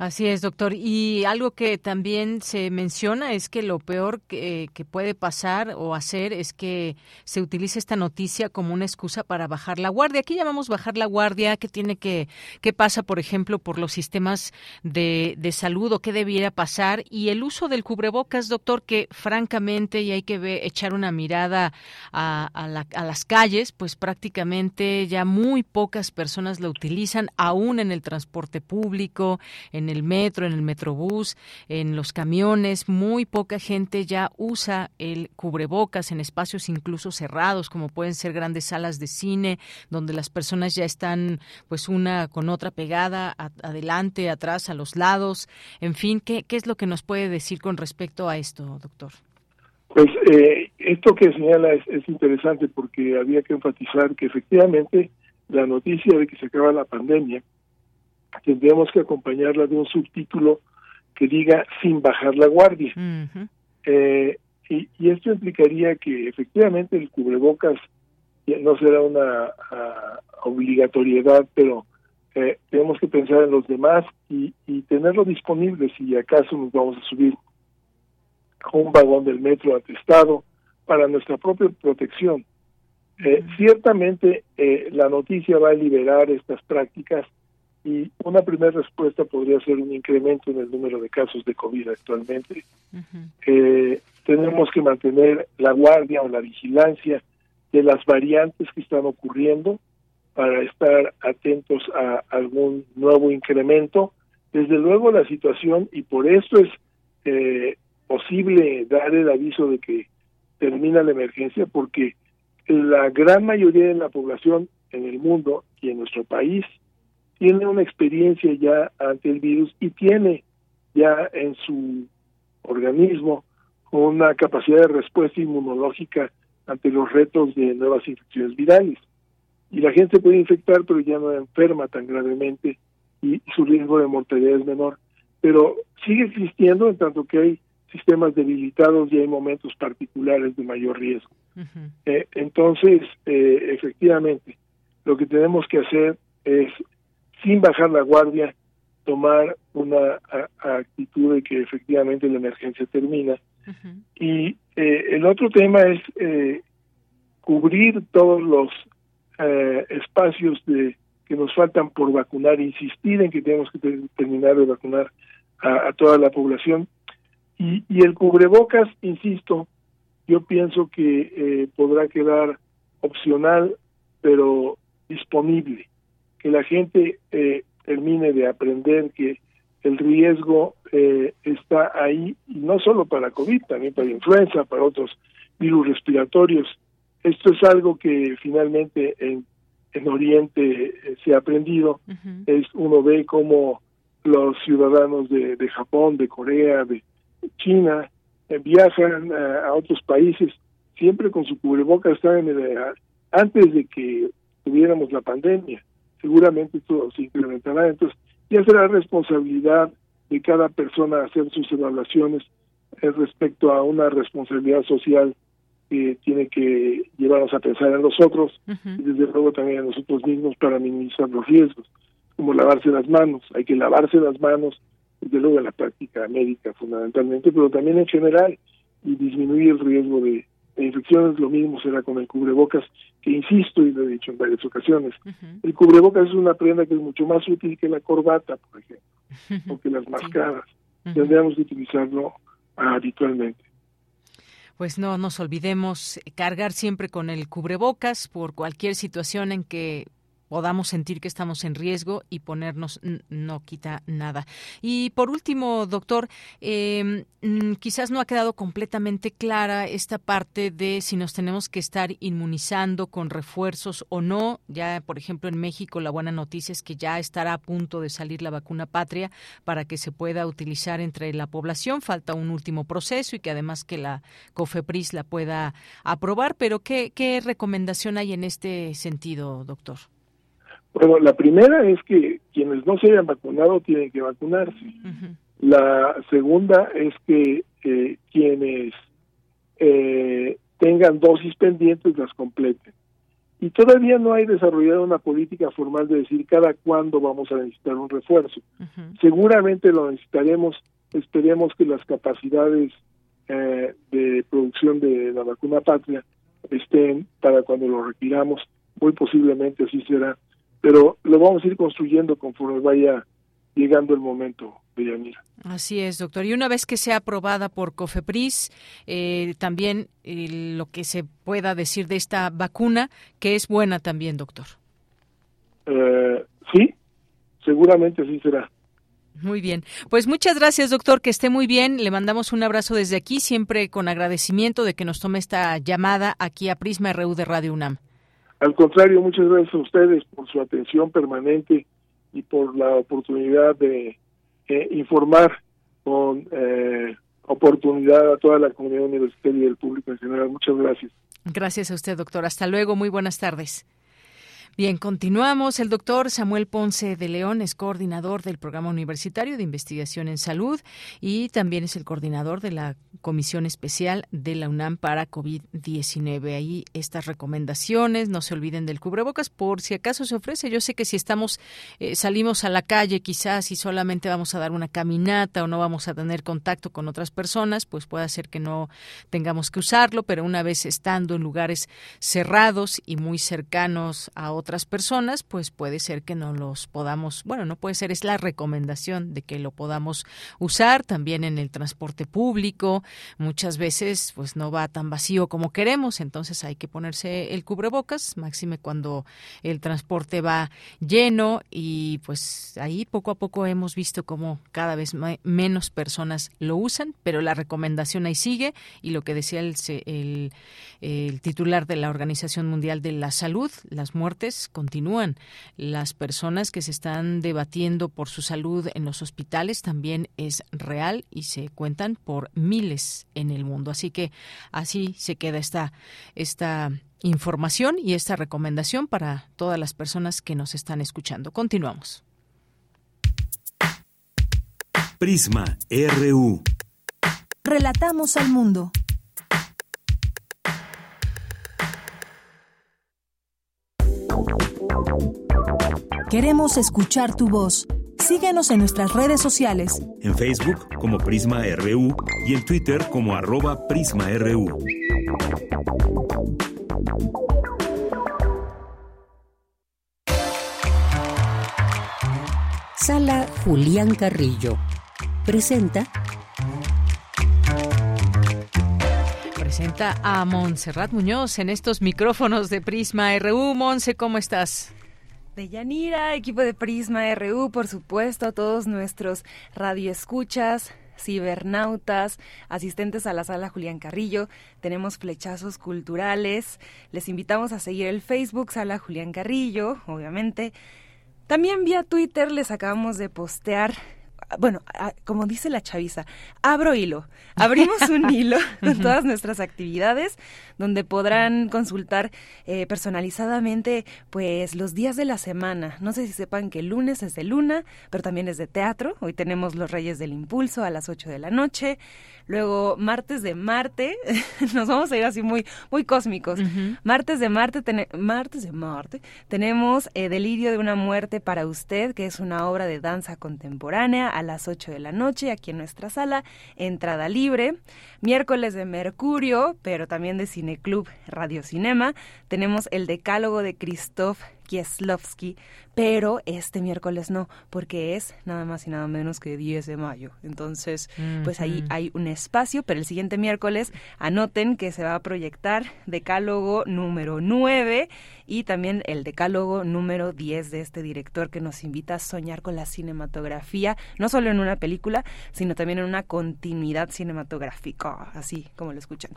Así es, doctor. Y algo que también se menciona es que lo peor que, puede pasar o hacer es que se utilice esta noticia como una excusa para bajar la guardia. Aquí llamamos bajar la guardia. ¿Qué tiene que, qué pasa, por ejemplo, por los sistemas de, de salud o qué debiera pasar? Y el uso del cubrebocas, doctor, que francamente, y hay que echar una mirada a, a las calles, pues prácticamente ya muy pocas personas lo utilizan, aún en el transporte público, en el metro, en el metrobús, en los camiones, muy poca gente ya usa el cubrebocas en espacios incluso cerrados, como pueden ser grandes salas de cine, donde las personas ya están pues una con otra pegada, adelante, atrás, a los lados. En fin, ¿qué, ¿qué es lo que nos puede decir con respecto a esto, doctor? Pues eh, esto que señala es, es, interesante porque había que enfatizar que efectivamente la noticia de que se acaba la pandemia tendríamos que acompañarla de un subtítulo que diga sin bajar la guardia. eh, y, y, esto implicaría que efectivamente el cubrebocas no será una obligatoriedad, pero eh, tenemos que pensar en los demás y, y tenerlo disponible si acaso nos vamos a subir a un vagón del metro atestado para nuestra propia protección. Eh, ciertamente eh, la noticia va a liberar estas prácticas y una primera respuesta podría ser un incremento en el número de casos de COVID actualmente. eh, tenemos que mantener la guardia o la vigilancia de las variantes que están ocurriendo para estar atentos a algún nuevo incremento. Desde luego la situación, y por esto es eh, posible dar el aviso de que termina la emergencia, porque la gran mayoría de la población en el mundo y en nuestro país tiene una experiencia ya ante el virus y tiene ya en su organismo una capacidad de respuesta inmunológica ante los retos de nuevas infecciones virales. Y la gente puede infectar, pero ya no enferma tan gravemente y su riesgo de mortalidad es menor. Pero sigue existiendo en tanto que hay sistemas debilitados y hay momentos particulares de mayor riesgo. eh, entonces, eh, efectivamente, lo que tenemos que hacer es sin bajar la guardia, tomar una actitud de que efectivamente la emergencia termina. Y eh, el otro tema es eh, cubrir todos los eh, espacios de que nos faltan por vacunar, insistir en que tenemos que terminar de vacunar a, a toda la población. Y, y, el cubrebocas, insisto, yo pienso que eh, podrá quedar opcional, pero disponible que la gente eh, termine de aprender que el riesgo eh, está ahí, y no solo para COVID, también para influenza, para otros virus respiratorios. Esto es algo que finalmente en, en Oriente eh, se ha aprendido. Uh -huh. Es Uno ve cómo los ciudadanos de, de Japón, de Corea, de China, eh, viajan a otros países siempre con su cubreboca, están en el, antes de que tuviéramos la pandemia seguramente esto se incrementará. Entonces, ya será responsabilidad de cada persona hacer sus evaluaciones eh, respecto a una responsabilidad social que tiene que llevarnos a pensar en nosotros uh -huh. y desde luego también en nosotros mismos para minimizar los riesgos, como lavarse las manos. Hay que lavarse las manos, desde luego en la práctica médica fundamentalmente, pero también en general y disminuir el riesgo de, de infecciones, lo mismo será con el cubrebocas, que insisto y lo he dicho en varias ocasiones, uh -huh. el cubrebocas es una prenda que es mucho más útil que la corbata, por ejemplo, uh -huh. o que las mascaras. Uh -huh. Tendríamos que utilizarlo habitualmente. Pues no nos olvidemos cargar siempre con el cubrebocas por cualquier situación en que podamos sentir que estamos en riesgo y ponernos no quita nada. Y por último, doctor, eh, quizás no ha quedado completamente clara esta parte de si nos tenemos que estar inmunizando con refuerzos o no. Ya, por ejemplo, en México la buena noticia es que ya estará a punto de salir la vacuna patria para que se pueda utilizar entre la población. Falta un último proceso y que además que la COFEPRIS la pueda aprobar. Pero ¿qué, qué recomendación hay en este sentido, doctor? Bueno, la primera es que quienes no se hayan vacunado tienen que vacunarse. Uh -huh. La segunda es que eh, quienes eh, tengan dosis pendientes las completen. y todavía no hay desarrollado una política formal de decir cada cuándo vamos a necesitar un refuerzo. Seguramente lo necesitaremos, esperemos que las capacidades eh, de producción de la vacuna patria estén para cuando lo retiramos, muy posiblemente así será, pero lo vamos a ir construyendo conforme vaya llegando el momento, Villamira. Así es, doctor. Y una vez que sea aprobada por COFEPRIS, eh, también eh, lo que se pueda decir de esta vacuna, que es buena también, doctor. Eh, sí, seguramente así será. Muy bien. Pues muchas gracias, doctor, que esté muy bien. Le mandamos un abrazo desde aquí, siempre con agradecimiento de que nos tome esta llamada aquí a Prisma RU de Radio UNAM. Al contrario, muchas gracias a ustedes por su atención permanente y por la oportunidad de eh, informar con eh, oportunidad a toda la comunidad universitaria y el público en general. Muchas gracias. Gracias a usted, doctor. Hasta luego. Muy buenas tardes. Bien, continuamos. El doctor Samuel Ponce de León es coordinador del Programa Universitario de Investigación en Salud y también es el coordinador de la Comisión Especial de la UNAM para COVID-19. Ahí estas recomendaciones, no se olviden del cubrebocas por si acaso se ofrece. Yo sé que si estamos, eh, salimos a la calle quizás y solamente vamos a dar una caminata o no vamos a tener contacto con otras personas, pues puede ser que no tengamos que usarlo, pero una vez estando en lugares cerrados y muy cercanos a otras otras personas, pues puede ser que no los podamos, bueno, no puede ser, es la recomendación de que lo podamos usar también en el transporte público. Muchas veces, pues no va tan vacío como queremos, entonces hay que ponerse el cubrebocas, máxime cuando el transporte va lleno y pues ahí poco a poco hemos visto como cada vez menos personas lo usan, pero la recomendación ahí sigue y lo que decía el, el, el titular de la Organización Mundial de la Salud, las muertes continúan. Las personas que se están debatiendo por su salud en los hospitales también es real y se cuentan por miles en el mundo. Así que así se queda esta, esta información y esta recomendación para todas las personas que nos están escuchando. Continuamos. Prisma RU. Relatamos al mundo. Queremos escuchar tu voz. Síguenos en nuestras redes sociales. En Facebook como Prisma RU y en Twitter como arroba PrismaRU. Sala Julián Carrillo. Presenta a Montserrat Muñoz en estos micrófonos de Prisma RU. Monse, ¿cómo estás? de Yanira, equipo de Prisma RU, por supuesto, a todos nuestros radioescuchas, cibernautas, asistentes a la sala Julián Carrillo. Tenemos flechazos culturales. Les invitamos a seguir el Facebook Sala Julián Carrillo, obviamente. También vía Twitter les acabamos de postear bueno, como dice la chaviza, abro hilo. Abrimos un [LAUGHS] hilo con todas nuestras actividades donde podrán consultar eh, personalizadamente pues los días de la semana. No sé si sepan que el lunes es de luna, pero también es de teatro. Hoy tenemos Los Reyes del Impulso a las 8 de la noche. Luego, martes de Marte, [LAUGHS] nos vamos a ir así muy, muy cósmicos. Martes de Marte, martes de Marte, tenemos eh, Delirio de una muerte para usted, que es una obra de danza contemporánea a las 8 de la noche aquí en nuestra sala, entrada libre. Miércoles de Mercurio, pero también de Cineclub Radio Cinema, tenemos el Decálogo de Christoph Kieslowski, pero este miércoles no, porque es nada más y nada menos que 10 de mayo. Entonces, pues ahí hay un espacio, pero el siguiente miércoles anoten que se va a proyectar Decálogo número 9 y también el Decálogo número 10 de este director que nos invita a soñar con la cinematografía, no solo en una película, sino también en una continuidad cinematográfica, así como lo escuchan.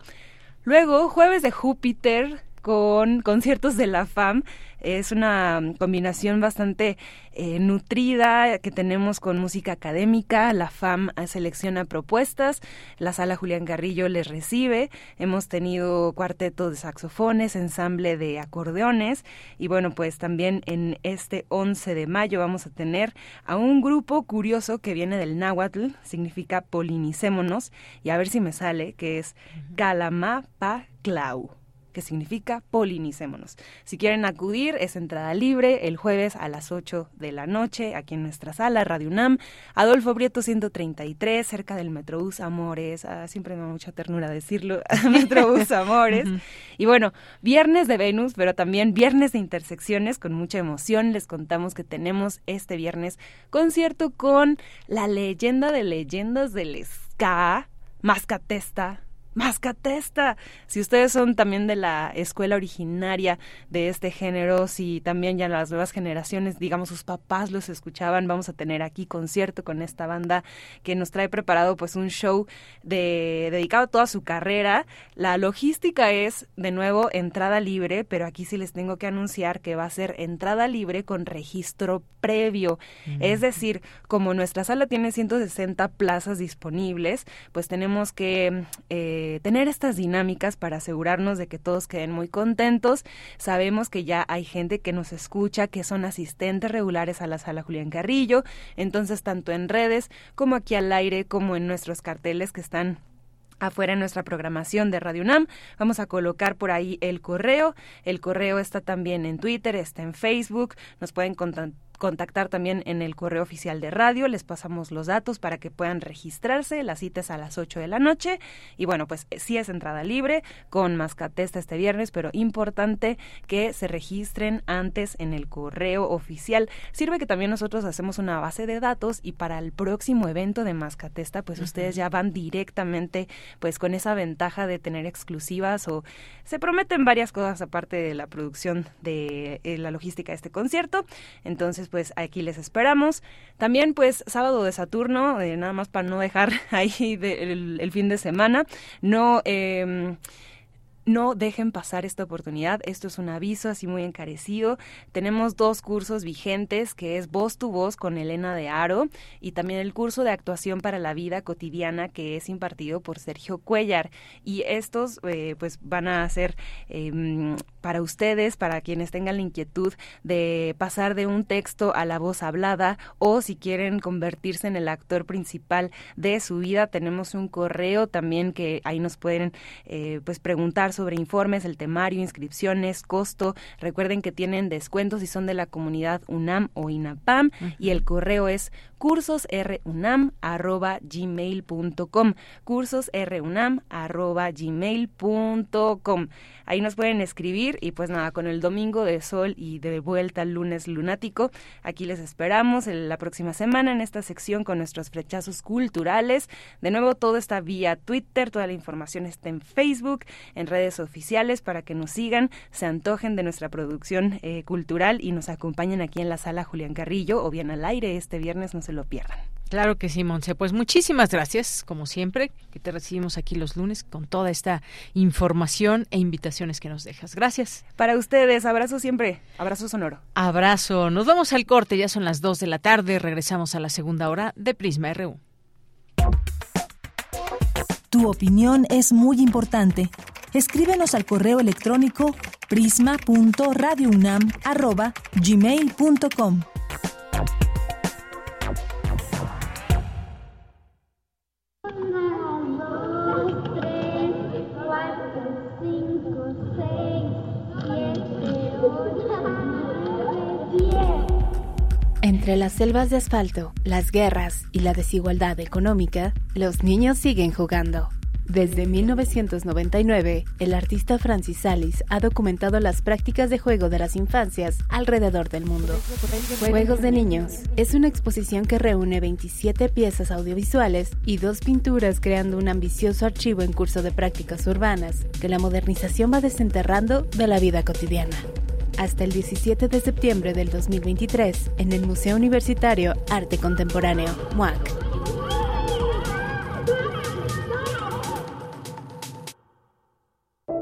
Luego, jueves de Júpiter, con conciertos de la FAM. Es una combinación bastante eh, nutrida que tenemos con música académica. La FAM selecciona propuestas, la sala Julián Garrillo les recibe. Hemos tenido cuarteto de saxofones, ensamble de acordeones y bueno, pues también en este 11 de mayo vamos a tener a un grupo curioso que viene del náhuatl, significa polinicémonos y a ver si me sale, que es Calamapaclau. Que significa polinicémonos. Si quieren acudir, es entrada libre el jueves a las 8 de la noche aquí en nuestra sala, Radio UNAM, Adolfo Brieto 133, cerca del Metrobús Amores. Ah, siempre me da mucha ternura decirlo, [LAUGHS] Metrobús Amores. y bueno, viernes de Venus, pero también viernes de intersecciones, con mucha emoción. Les contamos que tenemos este viernes concierto con la leyenda de leyendas del ska, Mascatesta, Mascatesta. Si ustedes son también de la escuela originaria de este género, si también ya las nuevas generaciones, digamos, sus papás los escuchaban, vamos a tener aquí concierto con esta banda que nos trae preparado pues un show de, dedicado a toda su carrera. La logística es, de nuevo, entrada libre, pero aquí sí les tengo que anunciar que va a ser entrada libre con registro previo. Es decir, como nuestra sala tiene 160 plazas disponibles, pues tenemos que... Eh, tener estas dinámicas para asegurarnos de que todos queden muy contentos. Sabemos que ya hay gente que nos escucha, que son asistentes regulares a la sala Julián Carrillo, entonces tanto en redes como aquí al aire, como en nuestros carteles que están afuera en nuestra programación de Radio UNAM. Vamos a colocar por ahí el correo. El correo está también en Twitter, está en Facebook. Nos pueden contactar contactar también en el correo oficial de radio, les pasamos los datos para que puedan registrarse, las citas a las 8 de la noche y bueno, pues eh, sí es entrada libre con Mascatesta este viernes, pero importante que se registren antes en el correo oficial. Sirve que también nosotros hacemos una base de datos y para el próximo evento de Mascatesta, pues ustedes ya van directamente pues con esa ventaja de tener exclusivas o se prometen varias cosas aparte de la producción de eh, la logística de este concierto. Entonces, pues aquí les esperamos. También pues sábado de Saturno, eh, nada más para no dejar [LAUGHS] ahí el, fin de semana, no... Eh, no dejen pasar esta oportunidad. Esto es un aviso así muy encarecido. Tenemos dos cursos vigentes, que es Voz tu Voz con Elena de Aro y también el curso de actuación para la vida cotidiana que es impartido por Sergio Cuellar. Y estos eh, pues van a ser em, para ustedes, para quienes tengan la inquietud de pasar de un texto a la voz hablada o si quieren convertirse en el actor principal de su vida, tenemos un correo también que ahí nos pueden eh, pues preguntar sobre informes, el temario, inscripciones, costo. Recuerden que tienen descuentos si son de la comunidad UNAM o INAPAM y el correo es cursosrunam@gmail.com. cursosrunam@gmail.com. Ahí nos pueden escribir y pues nada, con el domingo de sol y de vuelta lunes lunático, aquí les esperamos en la próxima semana en esta sección con nuestros flechazos culturales. De nuevo, todo está vía Twitter, toda la información está en Facebook, en redes oficiales para que nos sigan, se antojen de nuestra producción eh, cultural y nos acompañen aquí en la sala Julián Carrillo o bien al aire este viernes, no se lo pierdan. Claro que sí, Monse. Pues muchísimas gracias, como siempre, que te recibimos aquí los lunes con toda esta información e invitaciones que nos dejas. Gracias. Para ustedes, abrazo siempre, abrazo sonoro. Abrazo. Nos vamos al corte, ya son las 2 de la tarde, regresamos a la segunda hora de Prisma RU. Tu opinión es muy importante. Escríbenos al correo electrónico prisma.radiounam@gmail.com. Entre las selvas de asfalto, las guerras y la desigualdad económica, los niños siguen jugando. Desde 1999, el artista Francis Salis ha documentado las prácticas de juego de las infancias alrededor del mundo. Juegos de Niños es una exposición que reúne 27 piezas audiovisuales y dos pinturas creando un ambicioso archivo en curso de prácticas urbanas que la modernización va desenterrando de la vida cotidiana hasta el 17 de septiembre del 2023 en el Museo Universitario Arte Contemporáneo, MUAC.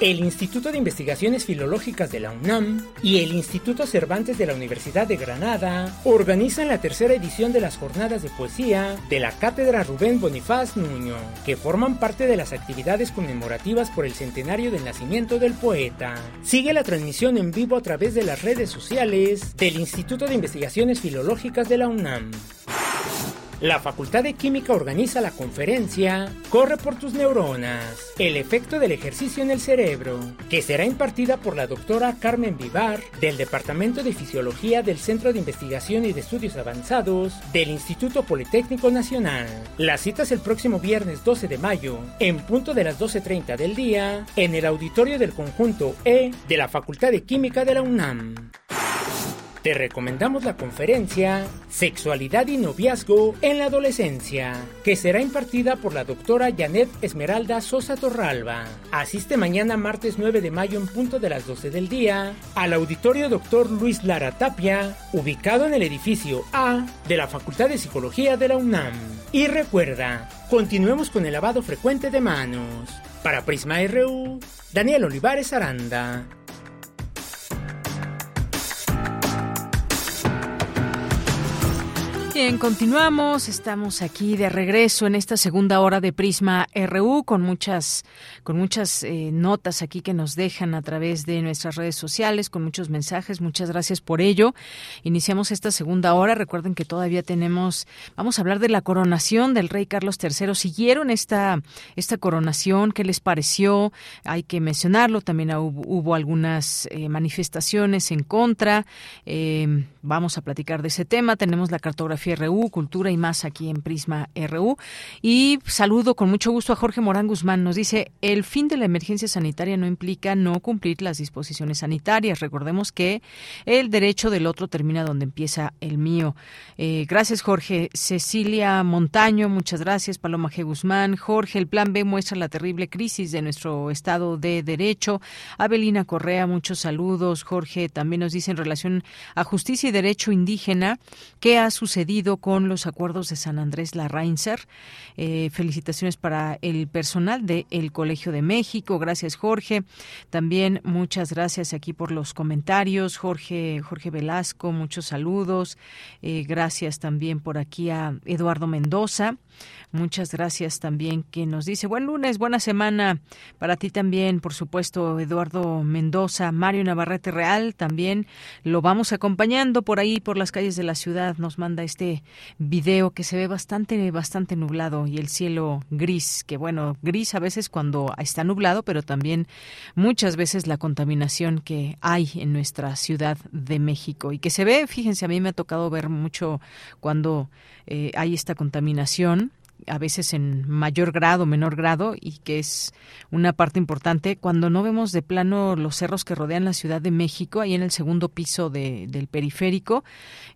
El Instituto de Investigaciones Filológicas de la UNAM y el Instituto Cervantes de la Universidad de Granada organizan la tercera edición de las jornadas de poesía de la Cátedra Rubén Bonifaz Nuño, que forman parte de las actividades conmemorativas por el centenario del nacimiento del poeta. Sigue la transmisión en vivo a través de las redes sociales del Instituto de Investigaciones Filológicas de la UNAM. La Facultad de Química organiza la conferencia Corre por tus neuronas, el efecto del ejercicio en el cerebro, que será impartida por la doctora Carmen Vivar del Departamento de Fisiología del Centro de Investigación y de Estudios Avanzados del Instituto Politécnico Nacional. La cita es el próximo viernes 12 de mayo, en punto de las 12.30 del día, en el auditorio del conjunto E de la Facultad de Química de la UNAM. Te recomendamos la conferencia Sexualidad y Noviazgo en la Adolescencia, que será impartida por la doctora Janet Esmeralda Sosa Torralba. Asiste mañana martes 9 de mayo en punto de las 12 del día al auditorio Dr. Luis Lara Tapia, ubicado en el edificio A de la Facultad de Psicología de la UNAM. Y recuerda, continuemos con el lavado frecuente de manos. Para Prisma RU, Daniel Olivares Aranda. Bien, continuamos. Estamos aquí de regreso en esta segunda hora de Prisma RU con muchas, con muchas eh, notas aquí que nos dejan a través de nuestras redes sociales, con muchos mensajes. Muchas gracias por ello. Iniciamos esta segunda hora. Recuerden que todavía tenemos, vamos a hablar de la coronación del rey Carlos III. ¿Siguieron esta, esta coronación? ¿Qué les pareció? Hay que mencionarlo. También hubo, algunas eh, manifestaciones en contra. Eh, vamos a platicar de ese tema. Tenemos la cartografía RU, Cultura y más aquí en Prisma RU. Y saludo con mucho gusto a Jorge Morán Guzmán. Nos dice, el fin de la emergencia sanitaria no implica no cumplir las disposiciones sanitarias. Recordemos que el derecho del otro termina donde empieza el mío. Eh, gracias, Jorge. Cecilia Montaño, muchas gracias. Paloma G. Guzmán. Jorge, el plan B muestra la terrible crisis de nuestro Estado de Derecho. Abelina Correa, muchos saludos. Jorge también nos dice en relación a justicia y derecho indígena, ¿qué ha sucedido? Con los acuerdos de San Andrés Larrainzer. Eh, felicitaciones para el personal del el Colegio de México. Gracias, Jorge. También muchas gracias aquí por los comentarios. Jorge, Jorge Velasco, muchos saludos. Eh, gracias también por aquí a Eduardo Mendoza. Muchas gracias también que nos dice buen lunes, buena semana para ti también, por supuesto, Eduardo Mendoza, Mario Navarrete Real también lo vamos acompañando por ahí por las calles de la ciudad. Nos manda este video que se ve bastante bastante nublado y el cielo gris, que bueno, gris a veces cuando está nublado, pero también muchas veces la contaminación que hay en nuestra ciudad de México y que se ve, fíjense, a mí me ha tocado ver mucho cuando eh, hay esta contaminación a veces en mayor grado, menor grado, y que es una parte importante cuando no vemos de plano los cerros que rodean la Ciudad de México, ahí en el segundo piso del periférico,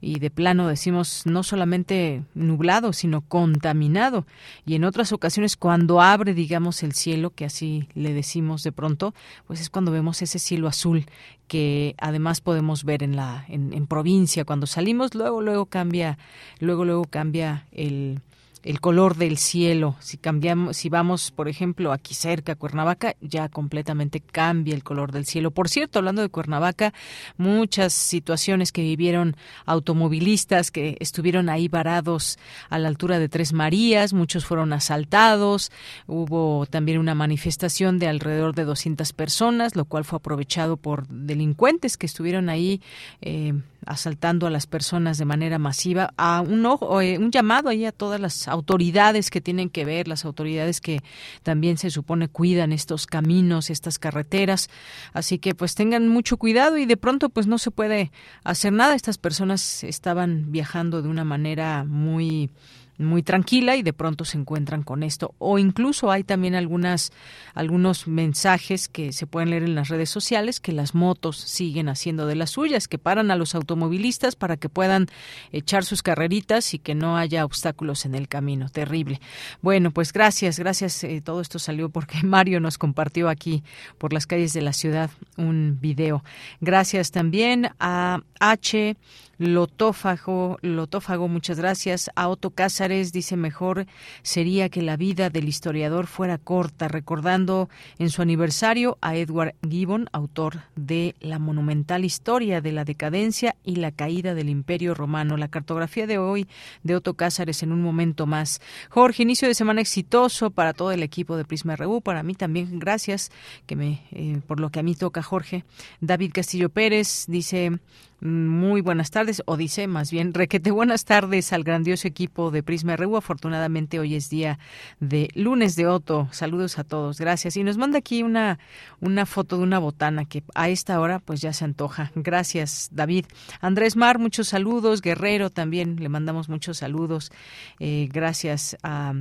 y de plano decimos no solamente nublado, sino contaminado. Y en otras ocasiones, cuando abre, digamos, el cielo, que así le decimos de pronto, pues es cuando vemos ese cielo azul que además podemos ver en la en provincia cuando salimos luego luego cambia luego luego cambia el el color del cielo. Si cambiamos, si vamos, por ejemplo, aquí cerca a Cuernavaca, ya completamente cambia el color del cielo. Por cierto, hablando de Cuernavaca, muchas situaciones que vivieron automovilistas que estuvieron ahí varados a la altura de Tres Marías, muchos fueron asaltados, hubo también una manifestación de alrededor de 200 personas, lo cual fue aprovechado por delincuentes que estuvieron ahí eh, asaltando a las personas de manera masiva, a un, eh, un llamado ahí a todas las autoridades que tienen que ver, las autoridades que también se supone cuidan estos caminos, estas carreteras, así que pues tengan mucho cuidado y de pronto pues no se puede hacer nada, estas personas estaban viajando de una manera muy muy tranquila y de pronto se encuentran con esto. O incluso hay también algunas algunos mensajes que se pueden leer en las redes sociales que las motos siguen haciendo de las suyas que paran a los automovilistas para que puedan echar sus carreritas y que no haya obstáculos en el camino. Terrible. Bueno pues gracias gracias eh, todo esto salió porque [LAUGHS] Mario nos compartió aquí por las calles de la ciudad un video. Gracias también a H Lotófago, Lotófago, muchas gracias. A Otto Cázares dice mejor sería que la vida del historiador fuera corta, recordando en su aniversario a Edward Gibbon, autor de La monumental historia de la decadencia y la caída del Imperio Romano. La cartografía de hoy de Otto Cázares en un momento más. Jorge, inicio de semana exitoso para todo el equipo de Prisma RU, para mí también gracias que me eh, por lo que a mí toca Jorge. David Castillo Pérez dice muy buenas tardes, o dice más bien, requete buenas tardes al grandioso equipo de Prisma RU. Afortunadamente hoy es día de lunes de Otto. Saludos a todos, gracias. Y nos manda aquí una, una foto de una botana que a esta hora pues ya se antoja. Gracias, David. Andrés Mar, muchos saludos. Guerrero también, le mandamos muchos saludos. Eh, gracias a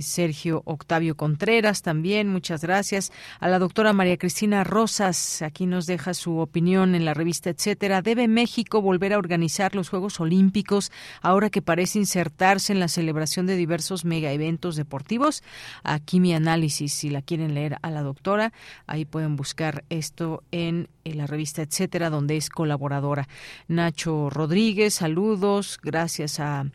Sergio Octavio Contreras también, muchas gracias. A la doctora María Cristina Rosas, aquí nos deja su opinión en la revista Etcétera. ¿Debe México volver a organizar los Juegos Olímpicos ahora que parece insertarse en la celebración de diversos mega eventos deportivos? Aquí mi análisis, si la quieren leer a la doctora, ahí pueden buscar esto en, en la revista Etcétera, donde es colaboradora. Nacho Rodríguez, saludos, gracias a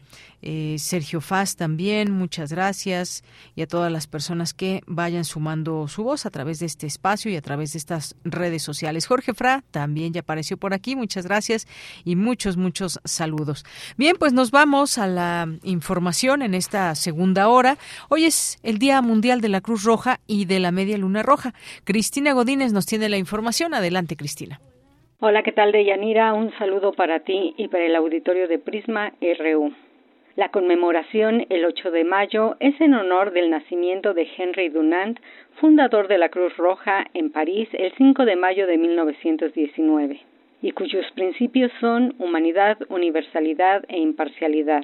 eh, Sergio Faz también, muchas gracias y a todas las personas que vayan sumando su voz a través de este espacio y a través de estas redes sociales. Jorge Fra también ya apareció por aquí, muchas gracias y muchos, muchos saludos. Bien, pues nos vamos a la información en esta segunda hora. Hoy es el Día Mundial de la Cruz Roja y de la Media Luna Roja. Cristina Godínez nos tiene la información. Adelante, Cristina. Hola, ¿qué tal, Deyanira? Un saludo para ti y para el auditorio de Prisma RU. La conmemoración el 8 de mayo es en honor del nacimiento de Henry Dunant, fundador de la Cruz Roja en París el 5 de mayo de 1919, y cuyos principios son humanidad, universalidad e imparcialidad.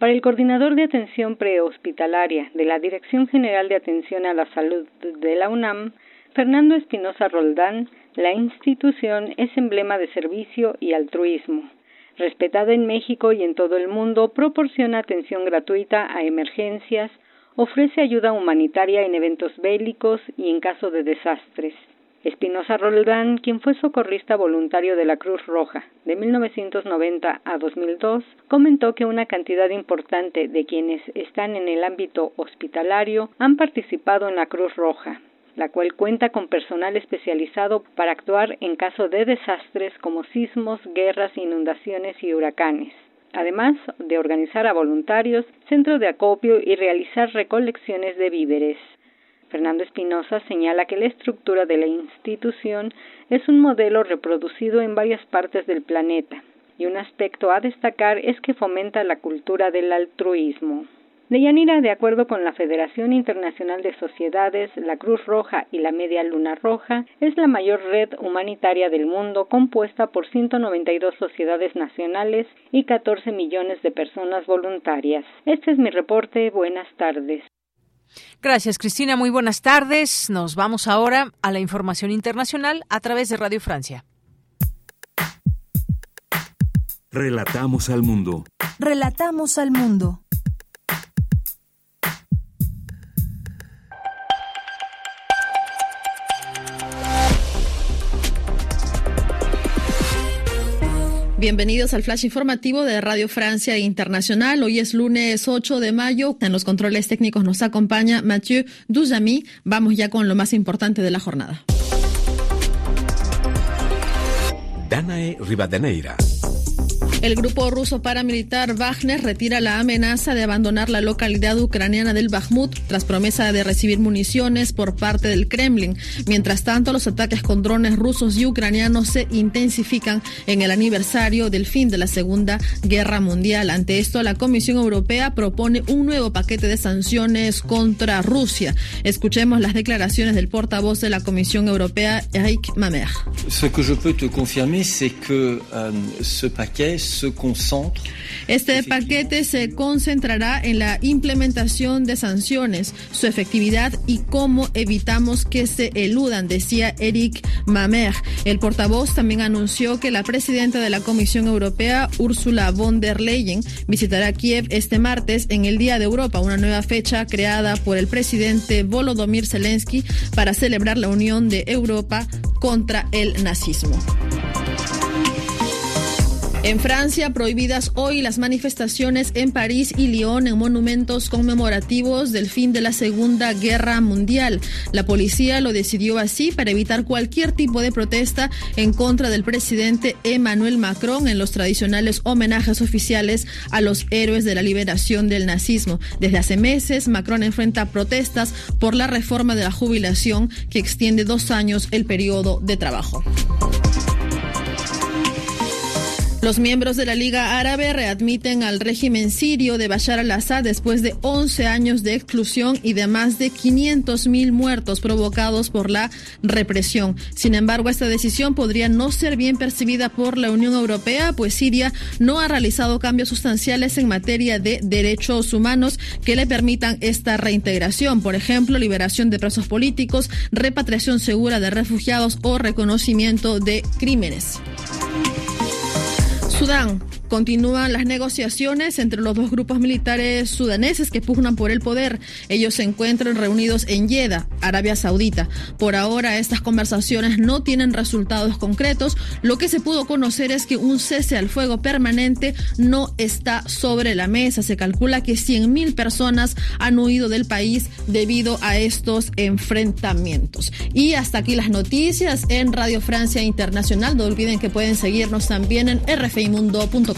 Para el coordinador de atención prehospitalaria de la Dirección General de Atención a la Salud de la UNAM, Fernando Espinosa Roldán, la institución es emblema de servicio y altruismo respetada en México y en todo el mundo, proporciona atención gratuita a emergencias, ofrece ayuda humanitaria en eventos bélicos y en caso de desastres. Espinosa Roldán, quien fue socorrista voluntario de la Cruz Roja de 1990 a 2002, comentó que una cantidad importante de quienes están en el ámbito hospitalario han participado en la Cruz Roja, la cual cuenta con personal especializado para actuar en caso de desastres como sismos, guerras, inundaciones y huracanes además de organizar a voluntarios, centros de acopio y realizar recolecciones de víveres. Fernando Espinosa señala que la estructura de la institución es un modelo reproducido en varias partes del planeta y un aspecto a destacar es que fomenta la cultura del altruismo. Deyanira, de acuerdo con la Federación Internacional de Sociedades, la Cruz Roja y la Media Luna Roja, es la mayor red humanitaria del mundo compuesta por 192 sociedades nacionales y 14 millones de personas voluntarias. Este es mi reporte. Buenas tardes. Gracias, Cristina. Muy buenas tardes. Nos vamos ahora a la información internacional a través de Radio Francia. Relatamos al mundo. Relatamos al mundo. Bienvenidos al flash informativo de Radio Francia Internacional. Hoy es lunes 8 de mayo. En los controles técnicos nos acompaña Mathieu Duzami. Vamos ya con lo más importante de la jornada. Danae Rivadeneira. El grupo ruso paramilitar Wagner retira la amenaza de abandonar la localidad ucraniana del Bakhmut tras promesa de recibir municiones por parte del Kremlin. Mientras tanto, los ataques con drones rusos y ucranianos se intensifican en el aniversario del fin de la Segunda Guerra Mundial. Ante esto, la Comisión Europea propone un nuevo paquete de sanciones contra Rusia. Escuchemos las declaraciones del portavoz de la Comisión Europea, Eric Mamer. Ce que je te confirmer, que euh, ce paquet este paquete se concentrará en la implementación de sanciones, su efectividad y cómo evitamos que se eludan, decía Eric Mamer. El portavoz también anunció que la presidenta de la Comisión Europea, Ursula von der Leyen, visitará Kiev este martes en el Día de Europa, una nueva fecha creada por el presidente Volodymyr Zelensky para celebrar la unión de Europa contra el nazismo. En Francia, prohibidas hoy las manifestaciones en París y Lyon en monumentos conmemorativos del fin de la Segunda Guerra Mundial. La policía lo decidió así para evitar cualquier tipo de protesta en contra del presidente Emmanuel Macron en los tradicionales homenajes oficiales a los héroes de la liberación del nazismo. Desde hace meses, Macron enfrenta protestas por la reforma de la jubilación que extiende dos años el periodo de trabajo. Los miembros de la Liga Árabe readmiten al régimen sirio de Bashar al-Assad después de 11 años de exclusión y de más de 500.000 muertos provocados por la represión. Sin embargo, esta decisión podría no ser bien percibida por la Unión Europea, pues Siria no ha realizado cambios sustanciales en materia de derechos humanos que le permitan esta reintegración. Por ejemplo, liberación de presos políticos, repatriación segura de refugiados o reconocimiento de crímenes. 수당. Continúan las negociaciones entre los dos grupos militares sudaneses que pugnan por el poder. Ellos se encuentran reunidos en Jeddah, Arabia Saudita. Por ahora estas conversaciones no tienen resultados concretos. Lo que se pudo conocer es que un cese al fuego permanente no está sobre la mesa. Se calcula que 100.000 personas han huido del país debido a estos enfrentamientos. Y hasta aquí las noticias en Radio Francia Internacional. No olviden que pueden seguirnos también en rfimundo.com.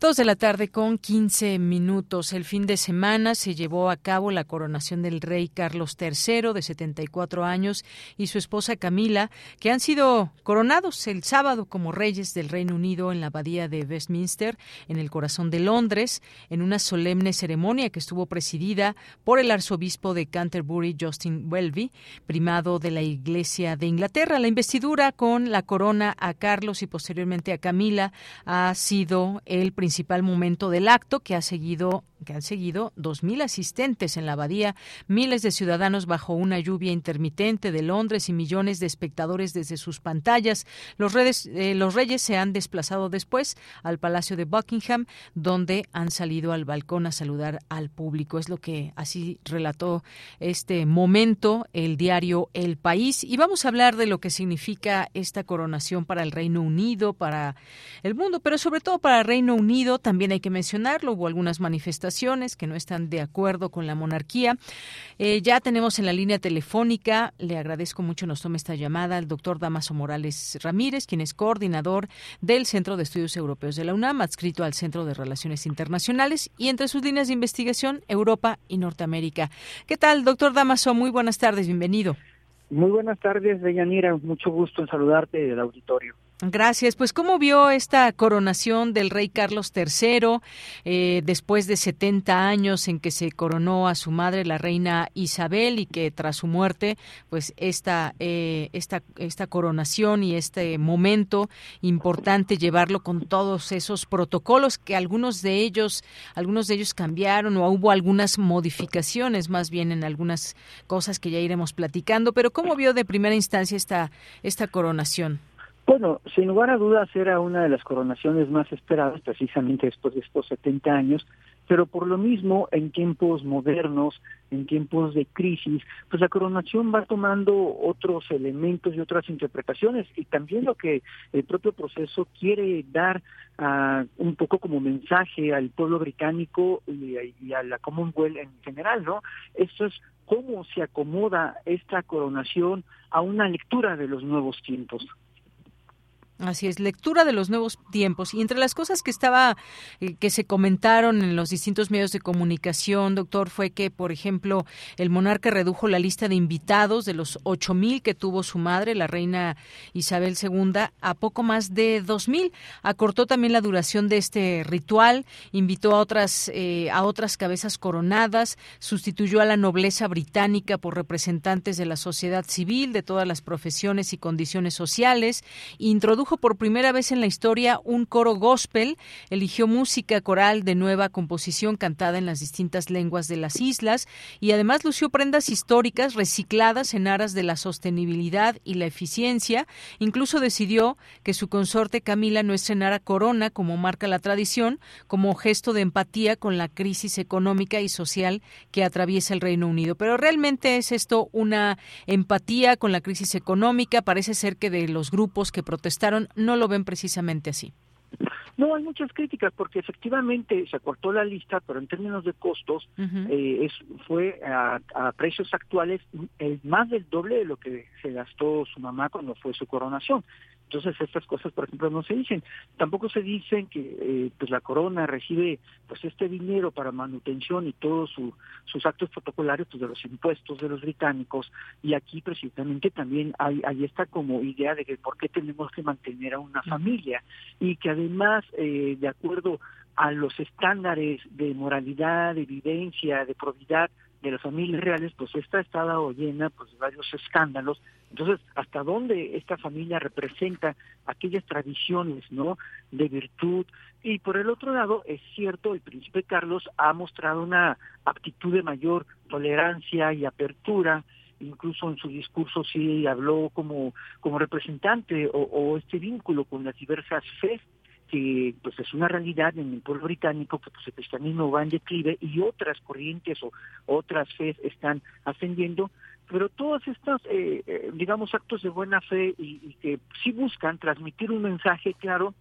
Dos de la tarde con 15 minutos. El fin de semana se llevó a cabo la coronación del rey Carlos III, de 74 años, y su esposa Camila, que han sido coronados el sábado como reyes del Reino Unido en la abadía de Westminster, en el corazón de Londres, en una solemne ceremonia que estuvo presidida por el arzobispo de Canterbury, Justin Welby, primado de la Iglesia de Inglaterra. La investidura con la corona a Carlos y posteriormente a Camila ha sido el principal principal momento del acto que ha seguido que han seguido 2.000 asistentes en la abadía, miles de ciudadanos bajo una lluvia intermitente de Londres y millones de espectadores desde sus pantallas. Los, redes, eh, los reyes se han desplazado después al Palacio de Buckingham, donde han salido al balcón a saludar al público. Es lo que así relató este momento el diario El País. Y vamos a hablar de lo que significa esta coronación para el Reino Unido, para el mundo, pero sobre todo para el Reino Unido. También hay que mencionarlo, hubo algunas manifestaciones que no están de acuerdo con la monarquía. Eh, ya tenemos en la línea telefónica, le agradezco mucho nos tome esta llamada al doctor Damaso Morales Ramírez, quien es coordinador del Centro de Estudios Europeos de la UNAM, adscrito al Centro de Relaciones Internacionales y entre sus líneas de investigación, Europa y Norteamérica. ¿Qué tal, doctor Damaso? Muy buenas tardes, bienvenido. Muy buenas tardes, Deyanira. Mucho gusto en saludarte del auditorio. Gracias. Pues, ¿cómo vio esta coronación del rey Carlos III eh, después de 70 años en que se coronó a su madre, la reina Isabel, y que tras su muerte, pues esta, eh, esta, esta coronación y este momento importante llevarlo con todos esos protocolos que algunos de ellos, algunos de ellos cambiaron o hubo algunas modificaciones más bien en algunas cosas que ya iremos platicando. Pero, ¿cómo vio de primera instancia esta, esta coronación? Bueno, sin lugar a dudas era una de las coronaciones más esperadas precisamente después de estos 70 años, pero por lo mismo en tiempos modernos, en tiempos de crisis, pues la coronación va tomando otros elementos y otras interpretaciones y también lo que el propio proceso quiere dar un poco como mensaje al pueblo británico y, y a la Commonwealth en general, ¿no? Esto es cómo se acomoda esta coronación a una lectura de los nuevos tiempos. Así es, lectura de los nuevos tiempos. Y entre las cosas que estaba, eh, que se comentaron en los distintos medios de comunicación, doctor, fue que, por ejemplo, el monarca redujo la lista de invitados de los ocho mil que tuvo su madre, la reina Isabel II, a poco más de dos mil. Acortó también la duración de este ritual, invitó a otras, eh, a otras cabezas coronadas, sustituyó a la nobleza británica por representantes de la sociedad civil, de todas las profesiones y condiciones sociales, introdujo por primera vez en la historia un coro gospel, eligió música coral de nueva composición cantada en las distintas lenguas de las islas y además lució prendas históricas recicladas en aras de la sostenibilidad y la eficiencia. Incluso decidió que su consorte Camila no estrenara corona como marca la tradición, como gesto de empatía con la crisis económica y social que atraviesa el Reino Unido. Pero realmente es esto una empatía con la crisis económica. Parece ser que de los grupos que protestaron no lo ven precisamente así. No, hay muchas críticas porque efectivamente se acortó la lista, pero en términos de costos eh, es, fue a, a, precios actuales el más del doble de lo que se gastó su mamá cuando fue su coronación. Entonces estas cosas, por ejemplo, no se dicen. Tampoco se dicen que eh, pues la corona recibe pues este dinero para manutención y todos su, sus actos protocolarios pues, de los impuestos de los británicos. Y aquí precisamente también hay, hay esta como idea de que por qué tenemos que mantener a una familia y que además, eh, de acuerdo a los estándares de moralidad, de vivencia, de probidad de las familias reales, pues esta ha estado llena pues, de varios escándalos entonces, ¿hasta dónde esta familia representa aquellas tradiciones, ¿no? De virtud. Y por el otro lado, es cierto, el príncipe Carlos ha mostrado una aptitud de mayor tolerancia y apertura, incluso en su discurso sí habló como, como representante o, o este vínculo con las diversas fe que pues es una realidad en el pueblo británico que pues el cristianismo va en declive y otras corrientes o otras fe están ascendiendo pero todos estos, eh, eh, digamos, actos de buena fe y, que sí buscan transmitir un mensaje claro,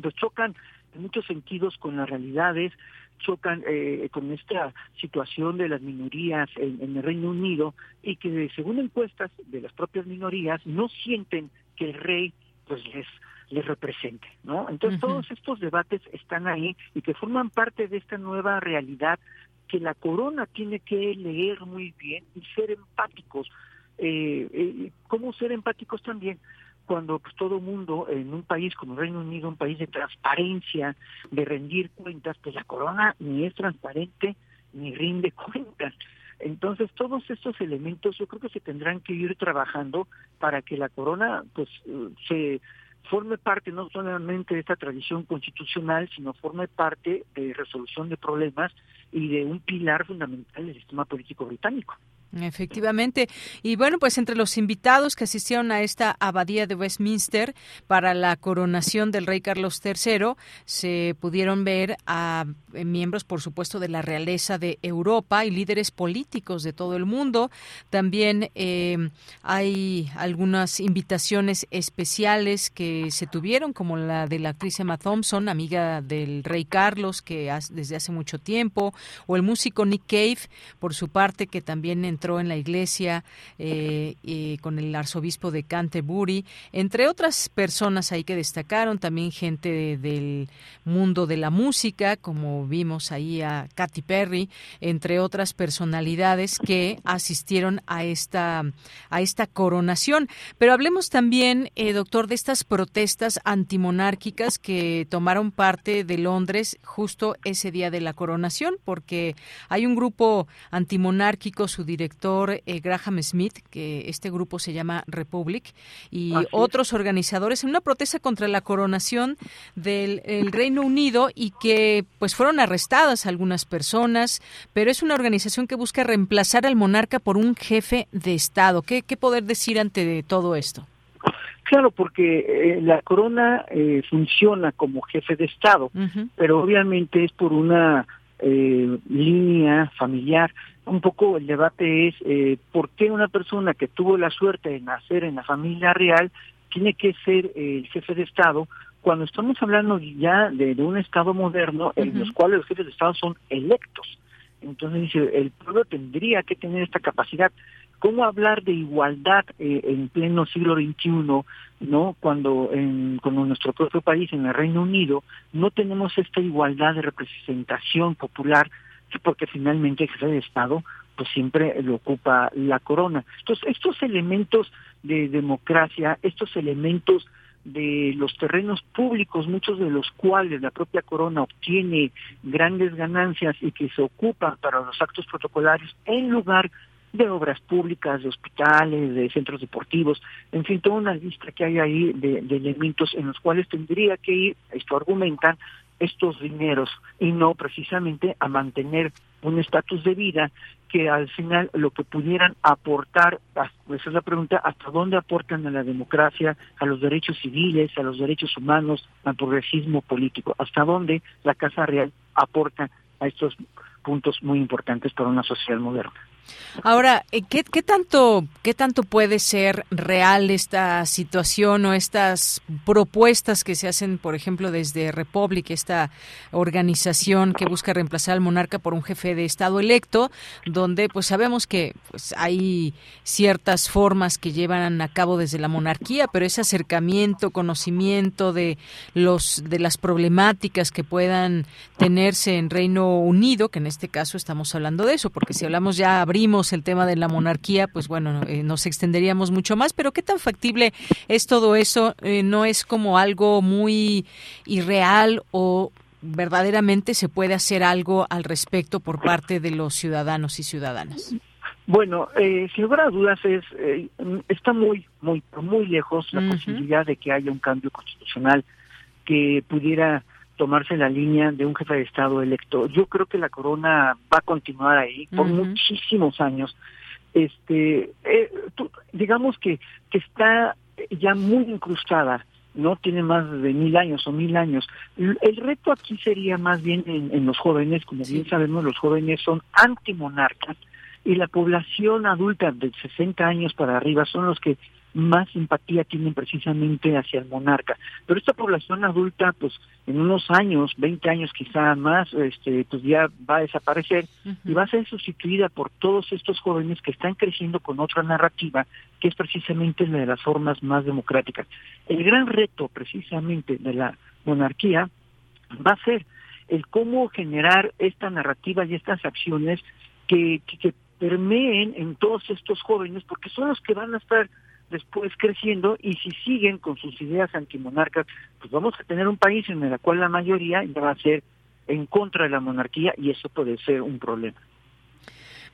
pues chocan en muchos sentidos con las realidades, chocan eh, con esta situación de las minorías en, en, el Reino Unido y que según encuestas de las propias minorías no sienten que el rey pues les les represente, ¿no? Entonces todos estos debates están ahí y que forman parte de esta nueva realidad que la corona tiene que leer muy bien y ser empáticos. Eh, eh, ¿Cómo ser empáticos también? Cuando pues, todo mundo en un país como Reino Unido, un país de transparencia, de rendir cuentas, pues la corona ni es transparente ni rinde [LAUGHS] cuentas. Entonces, todos estos elementos yo creo que se tendrán que ir trabajando para que la corona pues se forme parte no solamente de esta tradición constitucional, sino forme parte de resolución de problemas y de un pilar fundamental del sistema político británico. Efectivamente. Y bueno, pues entre los invitados que asistieron a esta abadía de Westminster para la coronación del rey Carlos III, se pudieron ver a eh, miembros, por supuesto, de la realeza de Europa y líderes políticos de todo el mundo. También eh, hay algunas invitaciones especiales que se tuvieron, como la de la actriz Emma Thompson, amiga del rey Carlos, que desde hace mucho tiempo, o el músico Nick Cave, por su parte, que también en la iglesia eh, con el arzobispo de Canterbury, entre otras personas ahí que destacaron, también gente del mundo de la música, como vimos ahí a Katy Perry, entre otras personalidades que asistieron a esta, a esta coronación. Pero hablemos también, eh, doctor, de estas protestas antimonárquicas que tomaron parte de Londres justo ese día de la coronación, porque hay un grupo antimonárquico, su director eh, Graham Smith, que este grupo se llama Republic, y otros organizadores en una protesta contra la coronación del Reino Unido y que pues fueron arrestadas algunas personas, pero es una organización que busca reemplazar al monarca por un jefe de Estado. ¿Qué, qué poder decir ante todo esto? Claro, porque eh, la corona eh, funciona como jefe de Estado, pero obviamente es por una línea familiar un poco el debate es eh, por qué una persona que tuvo la suerte de nacer en la familia real tiene que ser el jefe de Estado cuando estamos hablando ya de, un Estado moderno en los cuales los jefes de Estado son electos. Entonces dice, el pueblo tendría que tener esta capacidad. ¿Cómo hablar de igualdad eh, en pleno siglo XXI, no? Cuando en, cuando nuestro propio país, en el Reino Unido, no tenemos esta igualdad de representación popular porque finalmente el jefe de Estado pues siempre lo ocupa la corona. Entonces, estos elementos de democracia, estos elementos de los terrenos públicos, muchos de los cuales la propia corona obtiene grandes ganancias y que se ocupan para los actos protocolarios en lugar de obras públicas, de hospitales, de centros deportivos, en fin, toda una lista que hay ahí de, de elementos en los cuales tendría que ir, esto argumentan, estos dineros y no precisamente a mantener un estatus de vida que al final lo que pudieran aportar, esa es la pregunta, hasta dónde aportan a la democracia, a los derechos civiles, a los derechos humanos, al progresismo político, hasta dónde la Casa Real aporta a estos puntos muy importantes para una sociedad moderna. Ahora, eh, ¿qué, ¿qué, tanto, ¿qué tanto puede ser real esta situación o estas propuestas que se hacen, por ejemplo, desde Republic, esta organización que busca reemplazar al monarca por un jefe de Estado electo, donde pues sabemos que pues, hay ciertas formas que llevan a cabo desde la monarquía, pero ese acercamiento, conocimiento de los de las problemáticas que puedan tenerse en Reino Unido, que en este caso estamos hablando de eso, porque si hablamos ya abrimos el tema de la monarquía, pues bueno, eh, nos extenderíamos mucho más, pero ¿qué tan factible es todo eso? Eh, ¿No es como algo muy irreal o verdaderamente se puede hacer algo al respecto por parte de los ciudadanos y ciudadanas? Bueno, eh, sin lugar a dudas es eh, está muy muy muy lejos la posibilidad de que haya un cambio constitucional que pudiera tomarse la línea de un jefe de Estado electo. Yo creo que la corona va a continuar ahí por muchísimos años. Este, eh, digamos que, que está ya muy incrustada, no tiene más de mil años o mil años. El reto aquí sería más bien en, los jóvenes, como bien sabemos, los jóvenes son antimonarcas y la población adulta de 60 años para arriba son los que más simpatía tienen precisamente hacia el monarca. Pero esta población adulta, pues en unos años, 20 años quizá más, este, pues ya va a desaparecer y va a ser sustituida por todos estos jóvenes que están creciendo con otra narrativa que es precisamente la de las formas más democráticas. El gran reto precisamente de la monarquía va a ser el cómo generar esta narrativa y estas acciones que, que, que permeen en todos estos jóvenes, porque son los que van a estar después creciendo y si siguen con sus ideas antimonarcas, pues vamos a tener un país en el cual la mayoría va a ser en contra de la monarquía y eso puede ser un problema.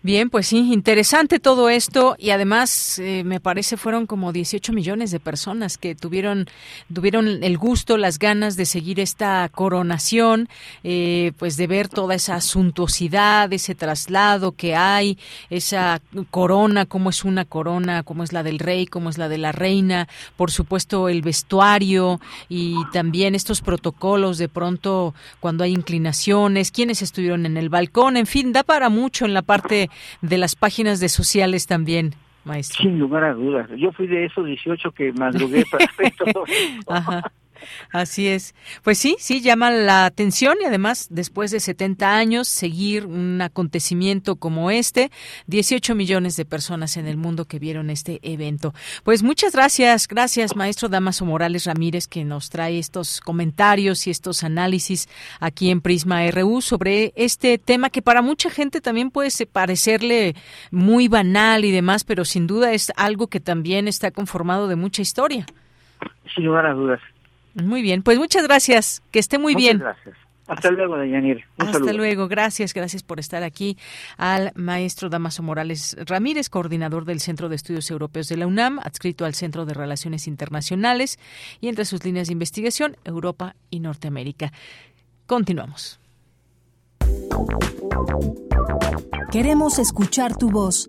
Bien, pues sí, interesante todo esto y además eh, me parece fueron como 18 millones de personas que tuvieron tuvieron el gusto, las ganas de seguir esta coronación, eh, pues de ver toda esa suntuosidad, ese traslado que hay, esa corona, cómo es una corona, cómo es la del rey, cómo es la de la reina, por supuesto el vestuario y también estos protocolos de pronto cuando hay inclinaciones, quienes estuvieron en el balcón, en fin, da para mucho en la parte de las páginas de sociales también, maestro. Sin lugar a dudas. Yo fui de esos 18 que madrugué [LAUGHS] para todo Ajá. Así es. Pues sí, sí, llama la atención y además, después de 70 años, seguir un acontecimiento como este, 18 millones de personas en el mundo que vieron este evento. Pues muchas gracias, gracias, maestro Damaso Morales Ramírez, que nos trae estos comentarios y estos análisis aquí en Prisma RU sobre este tema que para mucha gente también puede parecerle muy banal y demás, pero sin duda es algo que también está conformado de mucha historia. Sin lugar a dudas. Muy bien, pues muchas gracias. Que esté muy Muchas bien. gracias. Hasta luego, Dayanir. Un Hasta saludo. luego, gracias, gracias por estar aquí al maestro Damaso Morales Ramírez, coordinador del Centro de Estudios Europeos de la UNAM, adscrito al Centro de Relaciones Internacionales y entre sus líneas de investigación, Europa y Norteamérica. Continuamos. Queremos escuchar tu voz.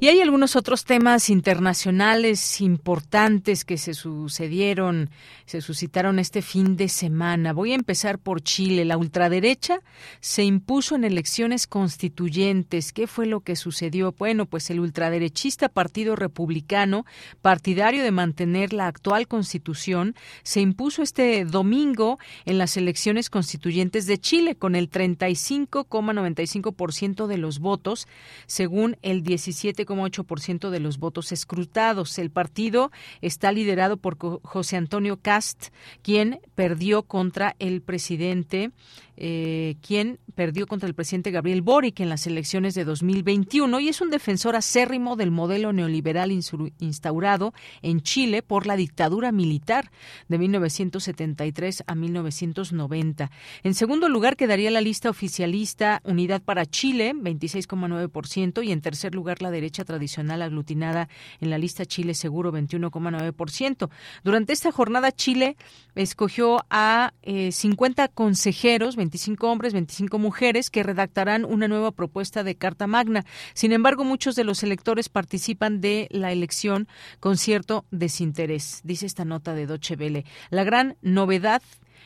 Y hay algunos otros temas internacionales importantes que se sucedieron, se suscitaron este fin de semana. Voy a empezar por Chile. La ultraderecha se impuso en elecciones constituyentes. ¿Qué fue lo que sucedió? Bueno, pues el ultraderechista Partido Republicano, partidario de mantener la actual constitución, se impuso este domingo en las elecciones constituyentes de Chile con el 35,95% de los votos, según el 17,8% de los votos escrutados. El partido está liderado por José Antonio Cast, quien perdió contra el presidente eh, quien perdió contra el presidente Gabriel Boric en las elecciones de 2021 y es un defensor acérrimo del modelo neoliberal instaurado en Chile por la dictadura militar de 1973 a 1990. En segundo lugar quedaría la lista oficialista Unidad para Chile, 26,9%, y en tercer lugar la derecha tradicional aglutinada en la lista Chile Seguro, 21,9%. Durante esta jornada Chile escogió a eh, 50 consejeros, 25 hombres, 25 mujeres, que redactarán una nueva propuesta de Carta Magna. Sin embargo, muchos de los electores participan de la elección con cierto desinterés, dice esta nota de Deutsche Welle. La gran novedad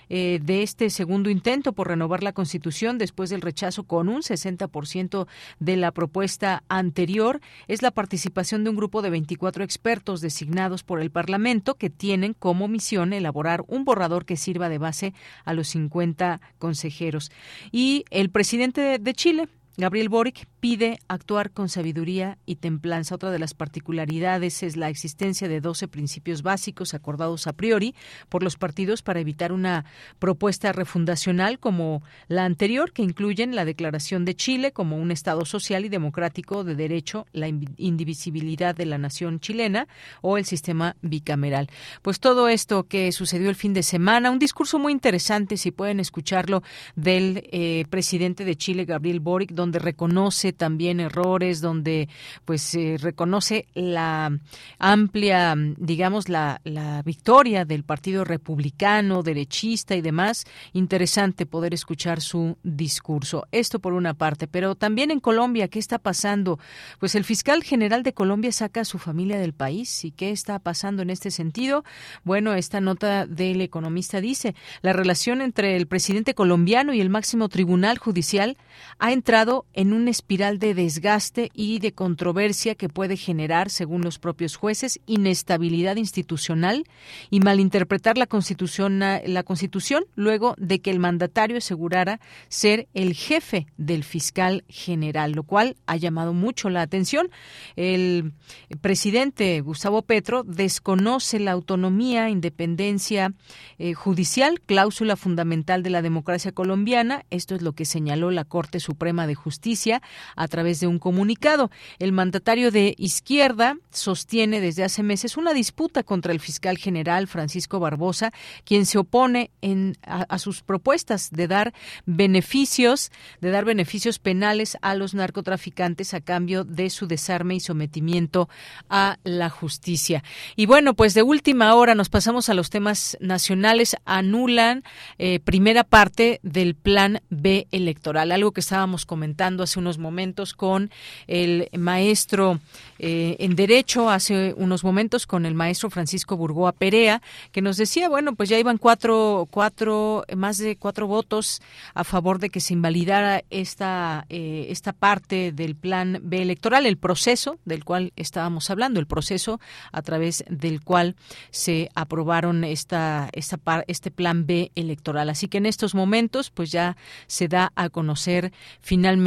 eh, de este segundo intento por renovar la Constitución después del rechazo con un 60% de la propuesta anterior es la participación de un grupo de 24 expertos designados por el Parlamento que tienen como misión elaborar un borrador que sirva de base a los 50 consejeros. Y el presidente de, de Chile, Gabriel Boric pide actuar con sabiduría y templanza. Otra de las particularidades es la existencia de 12 principios básicos acordados a priori por los partidos para evitar una propuesta refundacional como la anterior, que incluyen la declaración de Chile como un Estado social y democrático de derecho, la indivisibilidad de la nación chilena o el sistema bicameral. Pues todo esto que sucedió el fin de semana, un discurso muy interesante, si pueden escucharlo, del eh, presidente de Chile, Gabriel Boric, donde donde reconoce también errores, donde pues eh, reconoce la amplia, digamos, la, la victoria del Partido Republicano, derechista y demás. Interesante poder escuchar su discurso. Esto por una parte, pero también en Colombia, ¿qué está pasando? Pues el fiscal general de Colombia saca a su familia del país. ¿Y qué está pasando en este sentido? Bueno, esta nota del economista dice, la relación entre el presidente colombiano y el máximo tribunal judicial ha entrado en una espiral de desgaste y de controversia que puede generar, según los propios jueces, inestabilidad institucional y malinterpretar la constitución, la constitución luego de que el mandatario asegurara ser el jefe del fiscal general, lo cual ha llamado mucho la atención. El presidente Gustavo Petro desconoce la autonomía, independencia eh, judicial, cláusula fundamental de la democracia colombiana. Esto es lo que señaló la Corte Suprema de Justicia a través de un comunicado. El mandatario de izquierda sostiene desde hace meses una disputa contra el fiscal general Francisco Barbosa, quien se opone en, a, sus propuestas de dar beneficios, de dar beneficios penales a los narcotraficantes a cambio de su desarme y sometimiento a la justicia. Y bueno, pues de última hora nos pasamos a los temas nacionales. Anulan eh, primera parte del plan B electoral, algo que estábamos comentando hace unos momentos con el maestro eh, en Derecho, hace unos momentos con el maestro Francisco Burgoa Perea, que nos decía, bueno, pues ya iban cuatro, cuatro, más de cuatro votos a favor de que se invalidara esta, eh, esta parte del plan B electoral, el proceso del cual estábamos hablando, el proceso a través del cual se aprobaron esta, esta este plan B electoral. Así que en estos momentos, pues ya se da a conocer finalmente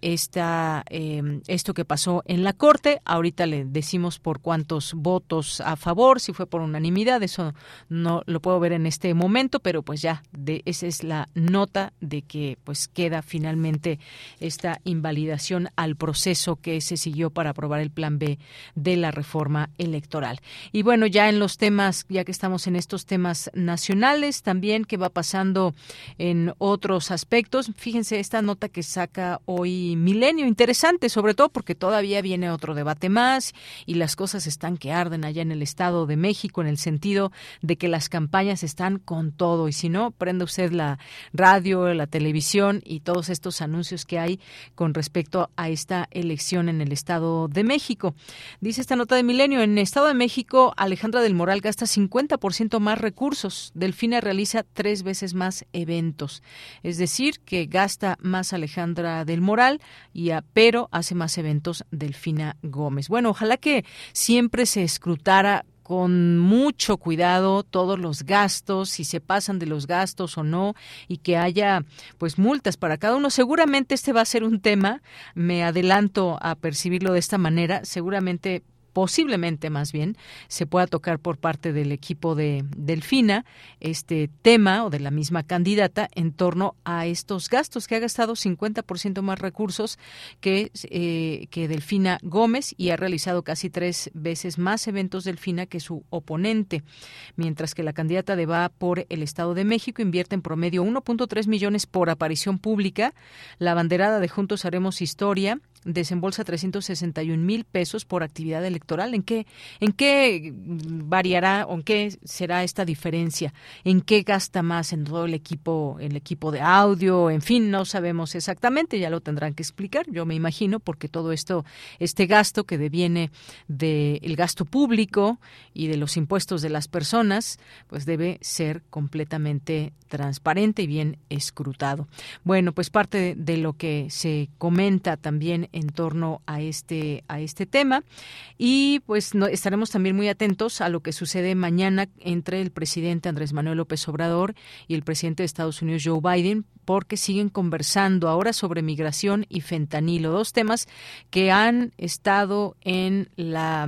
esta, eh, esto que pasó en la Corte. Ahorita le decimos por cuántos votos a favor, si fue por unanimidad, eso no lo puedo ver en este momento, pero pues ya esa es la nota de que pues queda finalmente esta invalidación al proceso que se siguió para aprobar el plan B de la reforma electoral. Y bueno, ya en los temas, ya que estamos en estos temas nacionales, también qué va pasando en otros aspectos. Fíjense esta nota que saca hoy Milenio, interesante, sobre todo porque todavía viene otro debate más y las cosas están que arden allá en el Estado de México en el sentido de que las campañas están con todo. Y si no, prende usted la radio, la televisión y todos estos anuncios que hay con respecto a esta elección en el Estado de México. Dice esta nota de Milenio, en el Estado de México, Alejandra del Moral gasta 50% más recursos, Delfina realiza tres veces más eventos, es decir, que gasta más Alejandra del Moral, y a, pero hace más eventos Delfina Gómez. Bueno, ojalá que siempre se escrutara con mucho cuidado todos los gastos, si se pasan de los gastos o no, y que haya pues multas para cada uno. Seguramente este va a ser un tema, me adelanto a percibirlo de esta manera, seguramente posiblemente más bien se pueda tocar por parte del equipo de Delfina este tema o de la misma candidata en torno a estos gastos que ha gastado 50% más recursos que, eh, que Delfina Gómez y ha realizado casi tres veces más eventos Delfina que su oponente, mientras que la candidata de Va por el Estado de México invierte en promedio 1.3 millones por aparición pública. La banderada de Juntos Haremos Historia desembolsa 361 mil pesos por actividad electoral. ¿En qué, ¿En qué variará o en qué será esta diferencia? ¿En qué gasta más en todo el equipo, el equipo de audio? En fin, no sabemos exactamente, ya lo tendrán que explicar, yo me imagino, porque todo esto, este gasto que deviene del gasto público y de los impuestos de las personas, pues debe ser completamente transparente y bien escrutado. Bueno, pues parte de lo que se comenta también en torno a este a este tema. Y pues no, estaremos también muy atentos a lo que sucede mañana entre el presidente Andrés Manuel López Obrador y el presidente de Estados Unidos Joe Biden porque siguen conversando ahora sobre migración y fentanilo, dos temas que han estado en la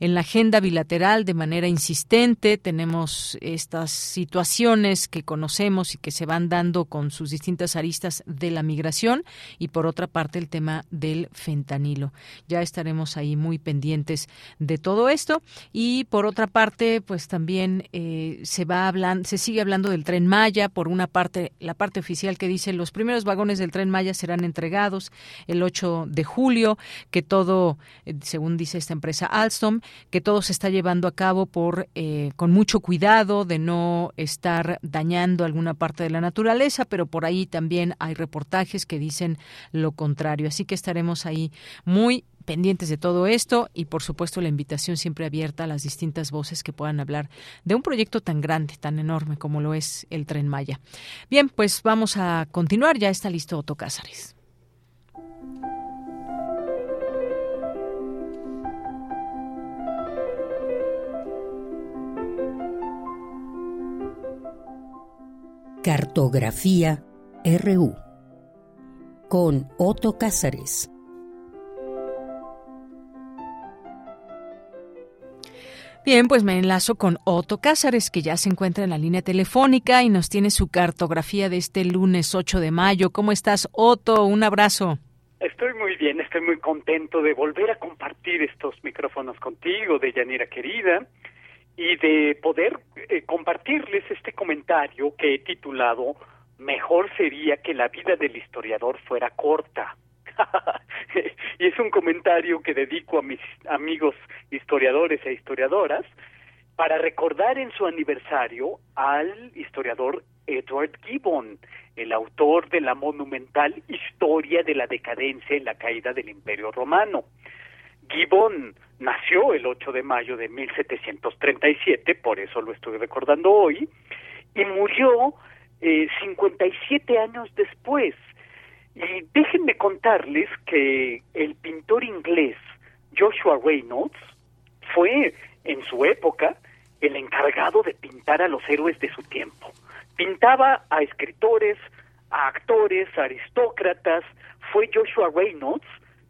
en la agenda bilateral de manera insistente. Tenemos estas situaciones que conocemos y que se van dando con sus distintas aristas de la migración y por otra parte el tema del fentanilo. Ya estaremos ahí muy pendientes de todo esto y por otra parte pues también eh, se va hablando, se sigue hablando del tren Maya. Por una parte la parte oficial que dice los primeros vagones del tren Maya serán entregados el 8 de julio, que todo, eh, según dice esta empresa Alstom, que todo se está llevando a cabo por eh, con mucho cuidado de no estar dañando alguna parte de la naturaleza, pero por ahí también hay reportajes que dicen lo contrario. Así que estaremos ahí muy pendientes de todo esto y por supuesto la invitación siempre abierta a las distintas voces que puedan hablar de un proyecto tan grande, tan enorme como lo es el Tren Maya. Bien, pues vamos a continuar, ya está listo Otto Cázares. Cartografía RU con Otto Cázares. Bien, pues me enlazo con Otto Cázares, que ya se encuentra en la línea telefónica y nos tiene su cartografía de este lunes 8 de mayo. ¿Cómo estás, Otto? Un abrazo. Estoy muy bien, estoy muy contento de volver a compartir estos micrófonos contigo, de Yanira querida, y de poder eh, compartirles este comentario que he titulado Mejor sería que la vida del historiador fuera corta. [LAUGHS] y es un comentario que dedico a mis amigos historiadores e historiadoras para recordar en su aniversario al historiador Edward Gibbon, el autor de la monumental Historia de la decadencia y la caída del Imperio Romano. Gibbon nació el 8 de mayo de 1737, por eso lo estoy recordando hoy, y murió eh, 57 años después, y déjenme contarles que el pintor inglés Joshua Reynolds fue en su época el encargado de pintar a los héroes de su tiempo. Pintaba a escritores, a actores, a aristócratas. Fue Joshua Reynolds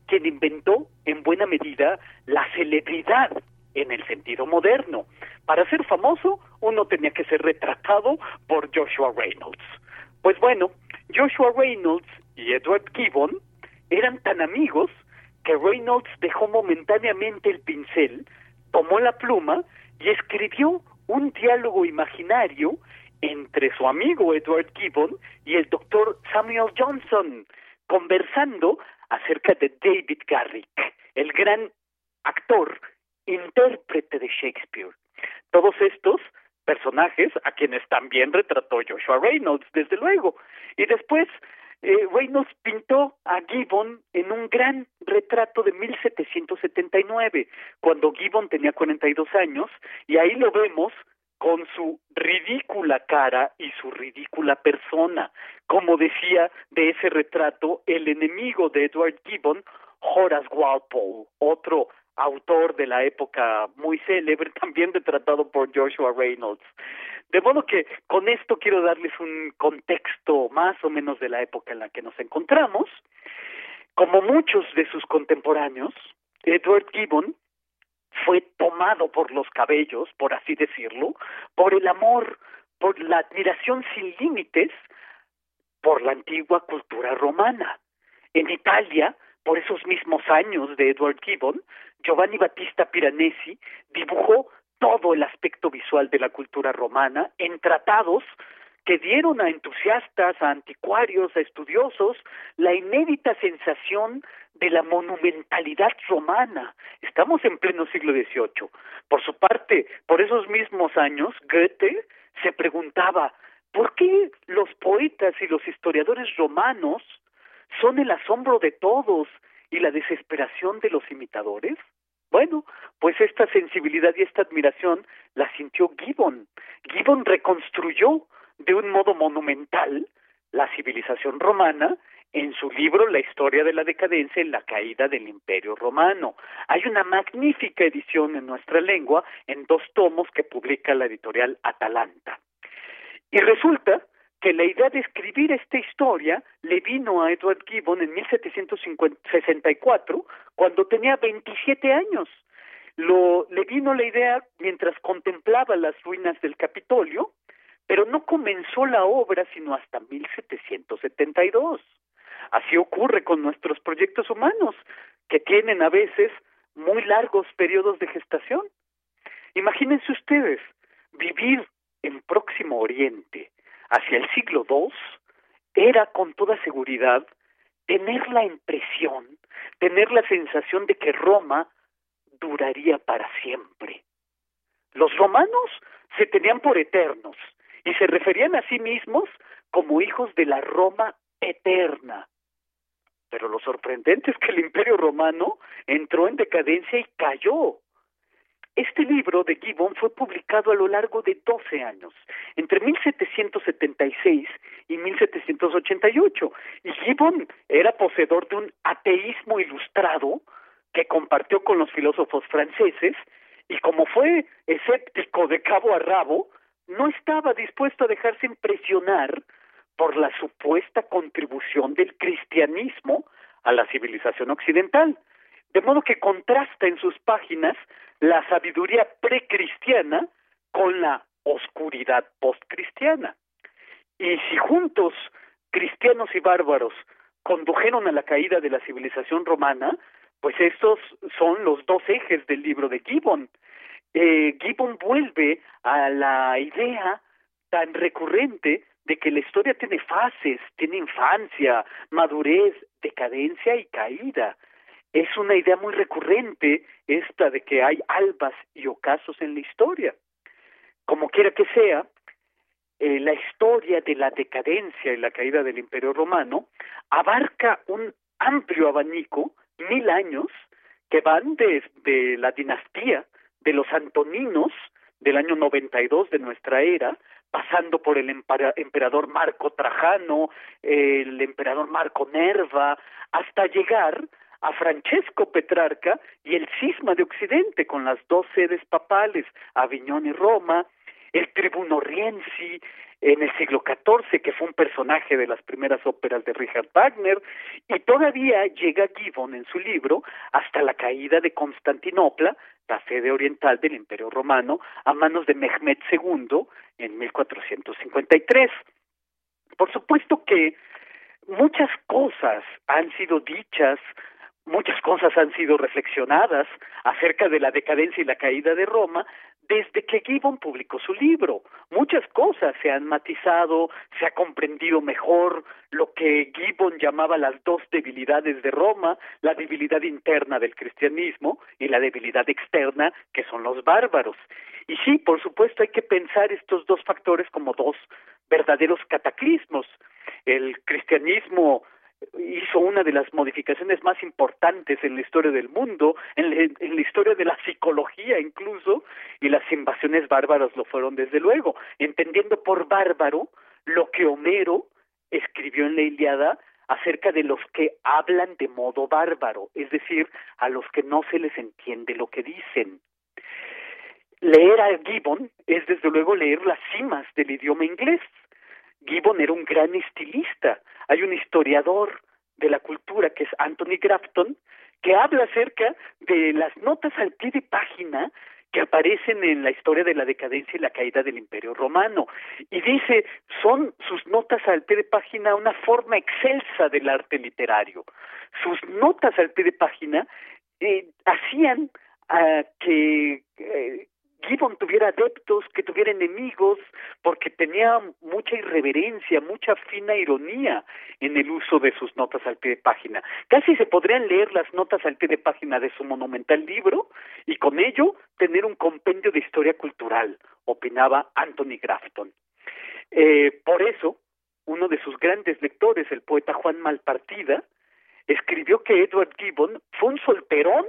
quien inventó en buena medida la celebridad en el sentido moderno. Para ser famoso, uno tenía que ser retratado por Joshua Reynolds. Pues bueno, Joshua Reynolds y Edward Gibbon eran tan amigos que Reynolds dejó momentáneamente el pincel, tomó la pluma y escribió un diálogo imaginario entre su amigo Edward Gibbon y el doctor Samuel Johnson, conversando acerca de David Garrick, el gran actor, intérprete de Shakespeare. Todos estos personajes a quienes también retrató Joshua Reynolds, desde luego. Y después eh, Reynolds pintó a Gibbon en un gran retrato de 1779, cuando Gibbon tenía 42 años, y ahí lo vemos con su ridícula cara y su ridícula persona. Como decía de ese retrato el enemigo de Edward Gibbon, Horace Walpole, otro autor de la época muy célebre, [LAUGHS] también retratado por Joshua Reynolds. De modo que con esto quiero darles un contexto más o menos de la época en la que nos encontramos. Como muchos de sus contemporáneos, Edward Gibbon fue tomado por los cabellos, por así decirlo, por el amor, por la admiración sin límites por la antigua cultura romana. En Italia, por esos mismos años de Edward Gibbon, Giovanni Battista Piranesi dibujó todo el aspecto visual de la cultura romana en tratados que dieron a entusiastas, a anticuarios, a estudiosos la inédita sensación de la monumentalidad romana. Estamos en pleno siglo XVIII. Por su parte, por esos mismos años, Goethe se preguntaba ¿por qué los poetas y los historiadores romanos son el asombro de todos y la desesperación de los imitadores? Bueno, pues esta sensibilidad y esta admiración la sintió Gibbon. Gibbon reconstruyó de un modo monumental la civilización romana en su libro La historia de la decadencia y la caída del imperio romano. Hay una magnífica edición en nuestra lengua en dos tomos que publica la editorial Atalanta. Y resulta que la idea de escribir esta historia le vino a Edward Gibbon en 1764, cuando tenía 27 años. Lo, le vino la idea mientras contemplaba las ruinas del Capitolio, pero no comenzó la obra sino hasta 1772. Así ocurre con nuestros proyectos humanos, que tienen a veces muy largos periodos de gestación. Imagínense ustedes vivir en Próximo Oriente, hacia el siglo II, era con toda seguridad tener la impresión, tener la sensación de que Roma duraría para siempre. Los romanos se tenían por eternos y se referían a sí mismos como hijos de la Roma eterna. Pero lo sorprendente es que el imperio romano entró en decadencia y cayó. Este libro de Gibbon fue publicado a lo largo de 12 años, entre 1776 y 1788, y Gibbon era poseedor de un ateísmo ilustrado que compartió con los filósofos franceses, y como fue escéptico de cabo a rabo, no estaba dispuesto a dejarse impresionar por la supuesta contribución del cristianismo a la civilización occidental. De modo que contrasta en sus páginas la sabiduría precristiana con la oscuridad postcristiana. Y si juntos cristianos y bárbaros condujeron a la caída de la civilización romana, pues estos son los dos ejes del libro de Gibbon. Eh, Gibbon vuelve a la idea tan recurrente de que la historia tiene fases, tiene infancia, madurez, decadencia y caída. Es una idea muy recurrente esta de que hay albas y ocasos en la historia. Como quiera que sea, eh, la historia de la decadencia y la caída del Imperio Romano abarca un amplio abanico, mil años, que van desde la dinastía de los Antoninos del año 92 de nuestra era, pasando por el emperador Marco Trajano, el emperador Marco Nerva, hasta llegar a Francesco Petrarca y el cisma de Occidente con las dos sedes papales, Aviñón y Roma, el tribuno Rienzi en el siglo XIV, que fue un personaje de las primeras óperas de Richard Wagner, y todavía llega Gibbon en su libro hasta la caída de Constantinopla, la sede oriental del Imperio Romano, a manos de Mehmed II en 1453. Por supuesto que muchas cosas han sido dichas Muchas cosas han sido reflexionadas acerca de la decadencia y la caída de Roma desde que Gibbon publicó su libro. Muchas cosas se han matizado, se ha comprendido mejor lo que Gibbon llamaba las dos debilidades de Roma, la debilidad interna del cristianismo y la debilidad externa que son los bárbaros. Y sí, por supuesto, hay que pensar estos dos factores como dos verdaderos cataclismos. El cristianismo hizo una de las modificaciones más importantes en la historia del mundo, en la, historia de la psicología incluso, y las invasiones bárbaras lo fueron desde luego, entendiendo por bárbaro lo que Homero escribió en la Iliada acerca de los que hablan de modo bárbaro, es decir, a los que no se les entiende lo que dicen. Leer a Gibbon es desde luego leer las cimas del idioma inglés. Gibbon era un gran estilista, hay un historiador de la cultura que es Anthony Grafton, que habla acerca de las notas al pie de página que aparecen en la historia de la decadencia y la caída del Imperio Romano. Y dice, son sus notas al pie de página una forma excelsa del arte literario. Sus notas al pie de página eh, hacían uh, que eh, Gibbon tuviera adeptos, que tuviera enemigos, porque tenía mucha irreverencia, mucha fina ironía en el uso de sus notas al pie de página. Casi se podrían leer las notas al pie de página de su monumental libro y con ello tener un compendio de historia cultural, opinaba Anthony Grafton. Eh, por eso, uno de sus grandes lectores, el poeta Juan Malpartida, escribió que Edward Gibbon fue un solterón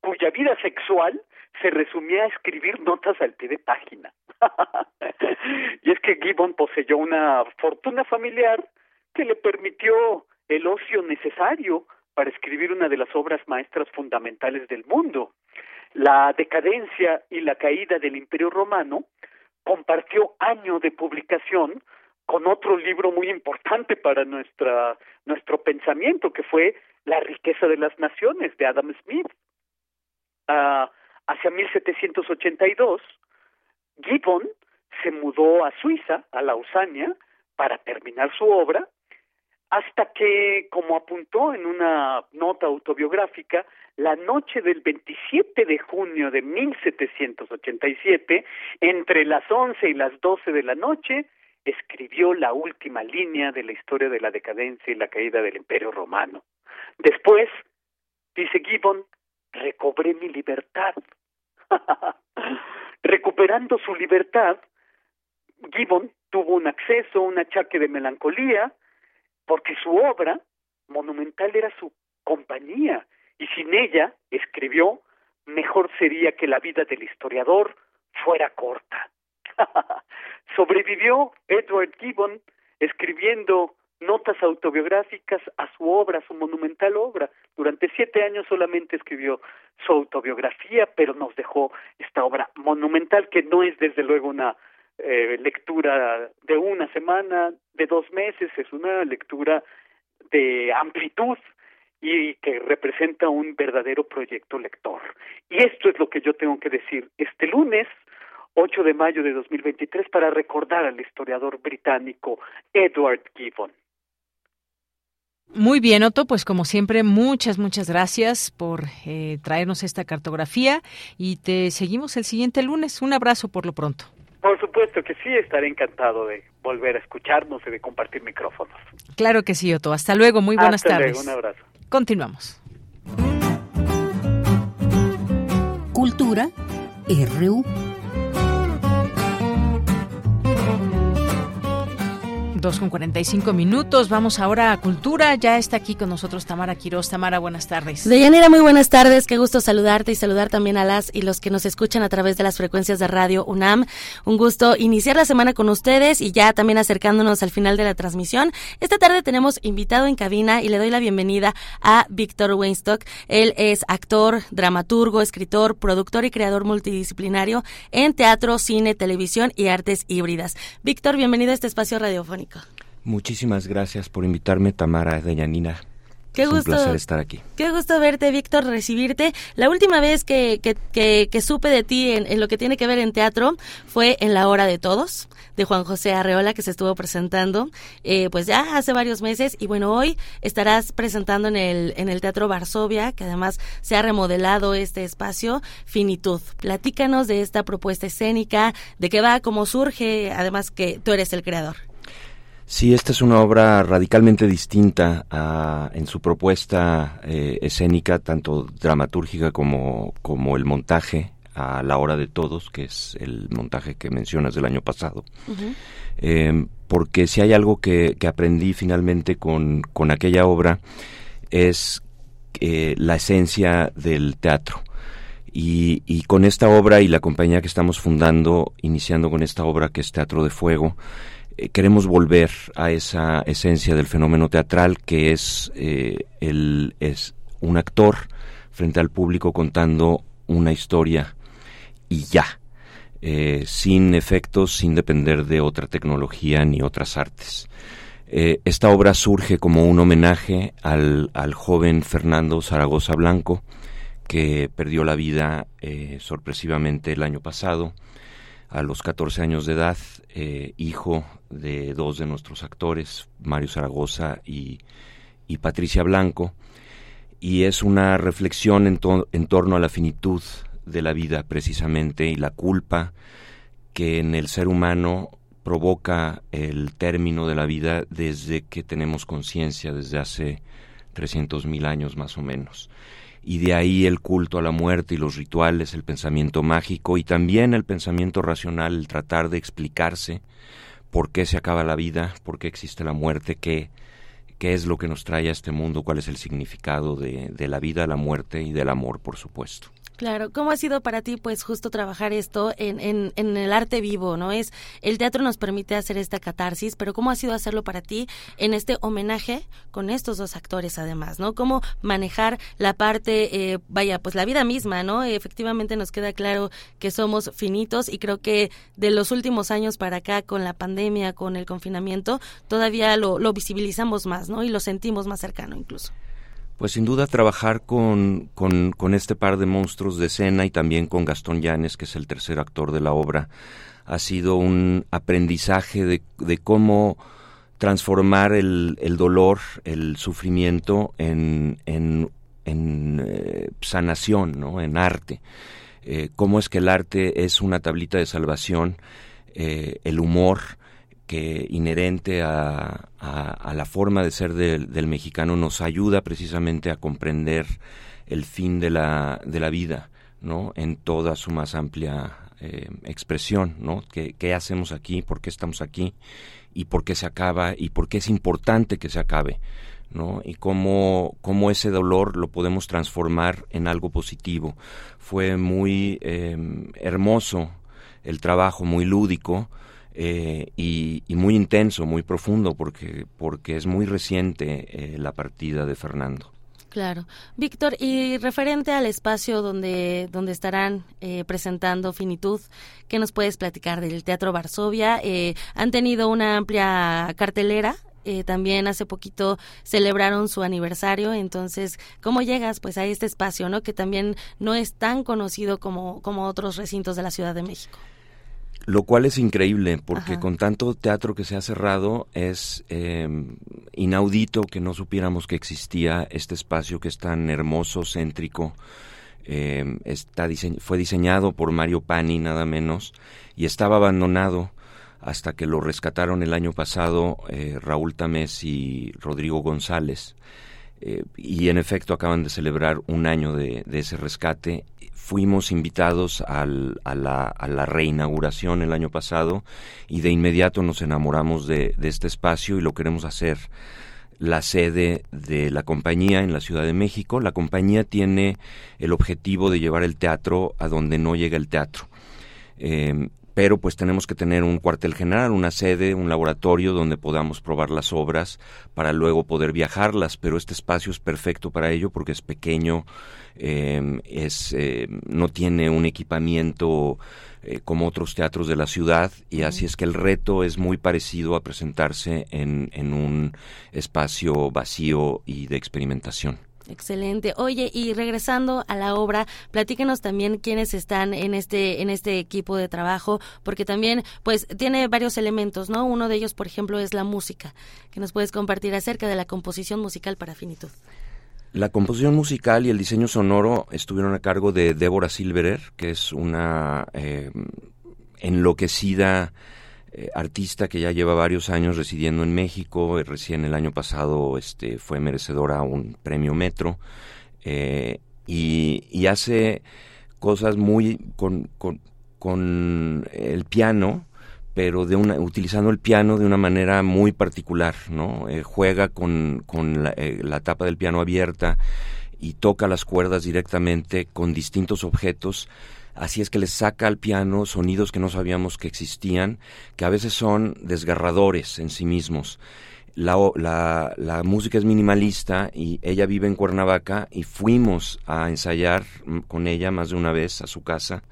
cuya vida sexual se resumía a escribir notas al pie de página. [LAUGHS] y es que Gibbon poseyó una fortuna familiar que le permitió el ocio necesario para escribir una de las obras maestras fundamentales del mundo. La decadencia y la caída del Imperio Romano compartió año de publicación con otro libro muy importante para nuestra nuestro pensamiento que fue La riqueza de las naciones de Adam Smith. Ah, hacia 1782, Gibbon se mudó a Suiza, a Lausania, para terminar su obra, hasta que, como apuntó en una nota autobiográfica, la noche del 27 de junio de 1787, entre las 11 y las 12 de la noche, escribió la última línea de la historia de la decadencia y la caída del Imperio Romano. Después, dice Gibbon, recobré mi libertad. [LAUGHS] Recuperando su libertad, Gibbon tuvo un acceso, un achaque de melancolía, porque su obra monumental era su compañía, y sin ella, escribió, mejor sería que la vida del historiador fuera corta. [LAUGHS] Sobrevivió Edward Gibbon escribiendo notas autobiográficas a su obra, a su monumental obra. Durante siete años solamente escribió su autobiografía, pero nos dejó esta obra monumental que no es desde luego una eh, lectura de una semana, de dos meses, es una lectura de amplitud y que representa un verdadero proyecto lector. Y esto es lo que yo tengo que decir este lunes 8 de mayo de 2023 para recordar al historiador británico Edward Gibbon. Muy bien, Otto, pues como siempre, muchas, muchas gracias por eh, traernos esta cartografía y te seguimos el siguiente lunes. Un abrazo por lo pronto. Por supuesto que sí, estaré encantado de volver a escucharnos y de compartir micrófonos. Claro que sí, Otto. Hasta luego, muy buenas Hasta tardes. Luego, un abrazo. Continuamos. Cultura RU. Dos con 45 minutos. Vamos ahora a Cultura. Ya está aquí con nosotros Tamara Quiroz. Tamara, buenas tardes. Deyanira, muy buenas tardes. Qué gusto saludarte y saludar también a las y los que nos escuchan a través de las frecuencias de radio UNAM. Un gusto iniciar la semana con ustedes y ya también acercándonos al final de la transmisión. Esta tarde tenemos invitado en cabina y le doy la bienvenida a Víctor Weinstock. Él es actor, dramaturgo, escritor, productor y creador multidisciplinario en teatro, cine, televisión y artes híbridas. Víctor, bienvenido a este espacio radiofónico. Muchísimas gracias por invitarme, Tamara de Yanina. Qué es gusto. un placer estar aquí. Qué gusto verte, Víctor, recibirte. La última vez que, que, que, que supe de ti en, en, lo que tiene que ver en teatro fue en La Hora de Todos, de Juan José Arreola, que se estuvo presentando eh, pues ya hace varios meses. Y bueno, hoy estarás presentando en el, en el Teatro Varsovia, que además se ha remodelado este espacio, Finitud. Platícanos de esta propuesta escénica, de qué va, cómo surge, además que tú eres el creador. Sí, esta es una obra radicalmente distinta a, en su propuesta eh, escénica, tanto dramatúrgica como, como el montaje a la hora de todos, que es el montaje que mencionas del año pasado. Uh -huh. eh, porque si hay algo que, que aprendí finalmente con, con, aquella obra es eh, la esencia del teatro. Y, y, con esta obra y la compañía que estamos fundando, iniciando con esta obra que es Teatro de Fuego, eh, queremos volver a esa esencia del fenómeno teatral que es, eh, el, es un actor frente al público contando una historia y ya, eh, sin efectos, sin depender de otra tecnología ni otras artes. Esta obra surge como un homenaje al, al, joven Fernando Zaragoza Blanco, que perdió la vida sorpresivamente el año pasado a los 14 años de edad, eh, hijo de dos de nuestros actores, Mario Zaragoza y, y Patricia Blanco, y es una reflexión en, to en, torno a la finitud de la vida precisamente y la culpa que en el ser humano provoca el término de la vida desde que tenemos conciencia, desde hace 300.000 años más o menos. Y de ahí el culto a la muerte y los rituales, el pensamiento mágico y también el pensamiento racional, el tratar de explicarse por qué se acaba la vida, por qué existe la muerte, qué, qué es lo que nos trae a este mundo, cuál es el significado de, de la vida, la muerte y del amor, por supuesto. Claro, ¿cómo ha sido para ti, pues, justo trabajar esto en, en, en, el arte vivo, no? Es el teatro nos permite hacer esta catarsis, pero ¿cómo ha sido hacerlo para ti en este homenaje con estos dos actores, además, no? ¿Cómo manejar la parte, eh, vaya, pues la vida misma, no? Efectivamente nos queda claro que somos finitos y creo que de los últimos años para acá, con la pandemia, con el confinamiento, todavía lo, lo visibilizamos más, no? Y lo sentimos más cercano, incluso. Pues sin duda trabajar con, con, este par de monstruos de escena y también con Gastón Llanes, que es el tercer actor de la obra, ha sido un aprendizaje de, de cómo transformar el, el, dolor, el sufrimiento en, en, en eh, sanación, ¿no? en arte. Eh, cómo es que el arte es una tablita de salvación, eh, el humor, que inherente a, a, la forma de ser del, mexicano nos ayuda precisamente a comprender el fin de la, de la vida, ¿no? En toda su más amplia eh, expresión, ¿no? ¿Qué, ¿Qué, hacemos aquí? ¿Por qué estamos aquí? ¿Y por qué se acaba? ¿Y por qué es importante que se acabe? ¿no? Y cómo, cómo ese dolor lo podemos transformar en algo positivo. Fue muy eh, hermoso el trabajo, muy lúdico, eh, y, muy intenso, muy profundo, porque, porque es muy reciente eh, la partida de Fernando. Claro. Víctor, y referente al espacio donde, donde estarán eh, presentando Finitud, ¿qué nos puedes platicar del Teatro Varsovia? han tenido una amplia cartelera eh, también hace poquito celebraron su aniversario, entonces, ¿cómo llegas pues a este espacio, ¿no? Que también no es tan conocido como, como otros recintos de la Ciudad de México. Lo cual es increíble, porque con tanto teatro que se ha cerrado, es em, inaudito que no supiéramos que existía este espacio que es tan hermoso, céntrico. Em, está fue diseñado por Mario Pani, nada menos, y estaba abandonado hasta que lo rescataron el año pasado eh, Raúl Tamés y Rodrigo González. Eh, y en efecto acaban de celebrar un año de, ese rescate. Fuimos invitados a, la, reinauguración el año pasado y de inmediato nos enamoramos de, este espacio y lo queremos hacer la sede de la compañía en la Ciudad de México. La compañía tiene el objetivo de llevar el teatro a donde no llega el teatro. Eh, pero pues tenemos que tener un cuartel general, una sede, un laboratorio donde podamos probar las obras para luego poder viajarlas, pero este espacio es perfecto para ello porque es pequeño, em, es, eh, no tiene un equipamiento eh, como otros teatros de la ciudad y así es que el reto es muy parecido a presentarse en, en un espacio vacío y de experimentación. Excelente. Oye, y regresando a la obra, platíquenos también quiénes están en este en este equipo de trabajo, porque también pues tiene varios elementos, ¿no? Uno de ellos, por ejemplo, es la música, que nos puedes compartir acerca de la composición musical para Finitud. La composición musical y el diseño sonoro estuvieron a cargo de Débora Silverer, que es una eh, enloquecida eh, artista que ya lleva varios años residiendo en México, eh, recién el año pasado este, fue merecedora a un premio Metro, eh, y, hace cosas muy con, con, el piano, pero de una, utilizando el piano de una manera muy particular, ¿no? juega con, con la, la tapa del piano abierta y toca las cuerdas directamente con distintos objetos Así es que les saca al piano sonidos que no sabíamos que existían, que a veces son desgarradores en sí mismos. La, la, música es minimalista y ella vive en Cuernavaca y fuimos a ensayar con ella más de una vez a su casa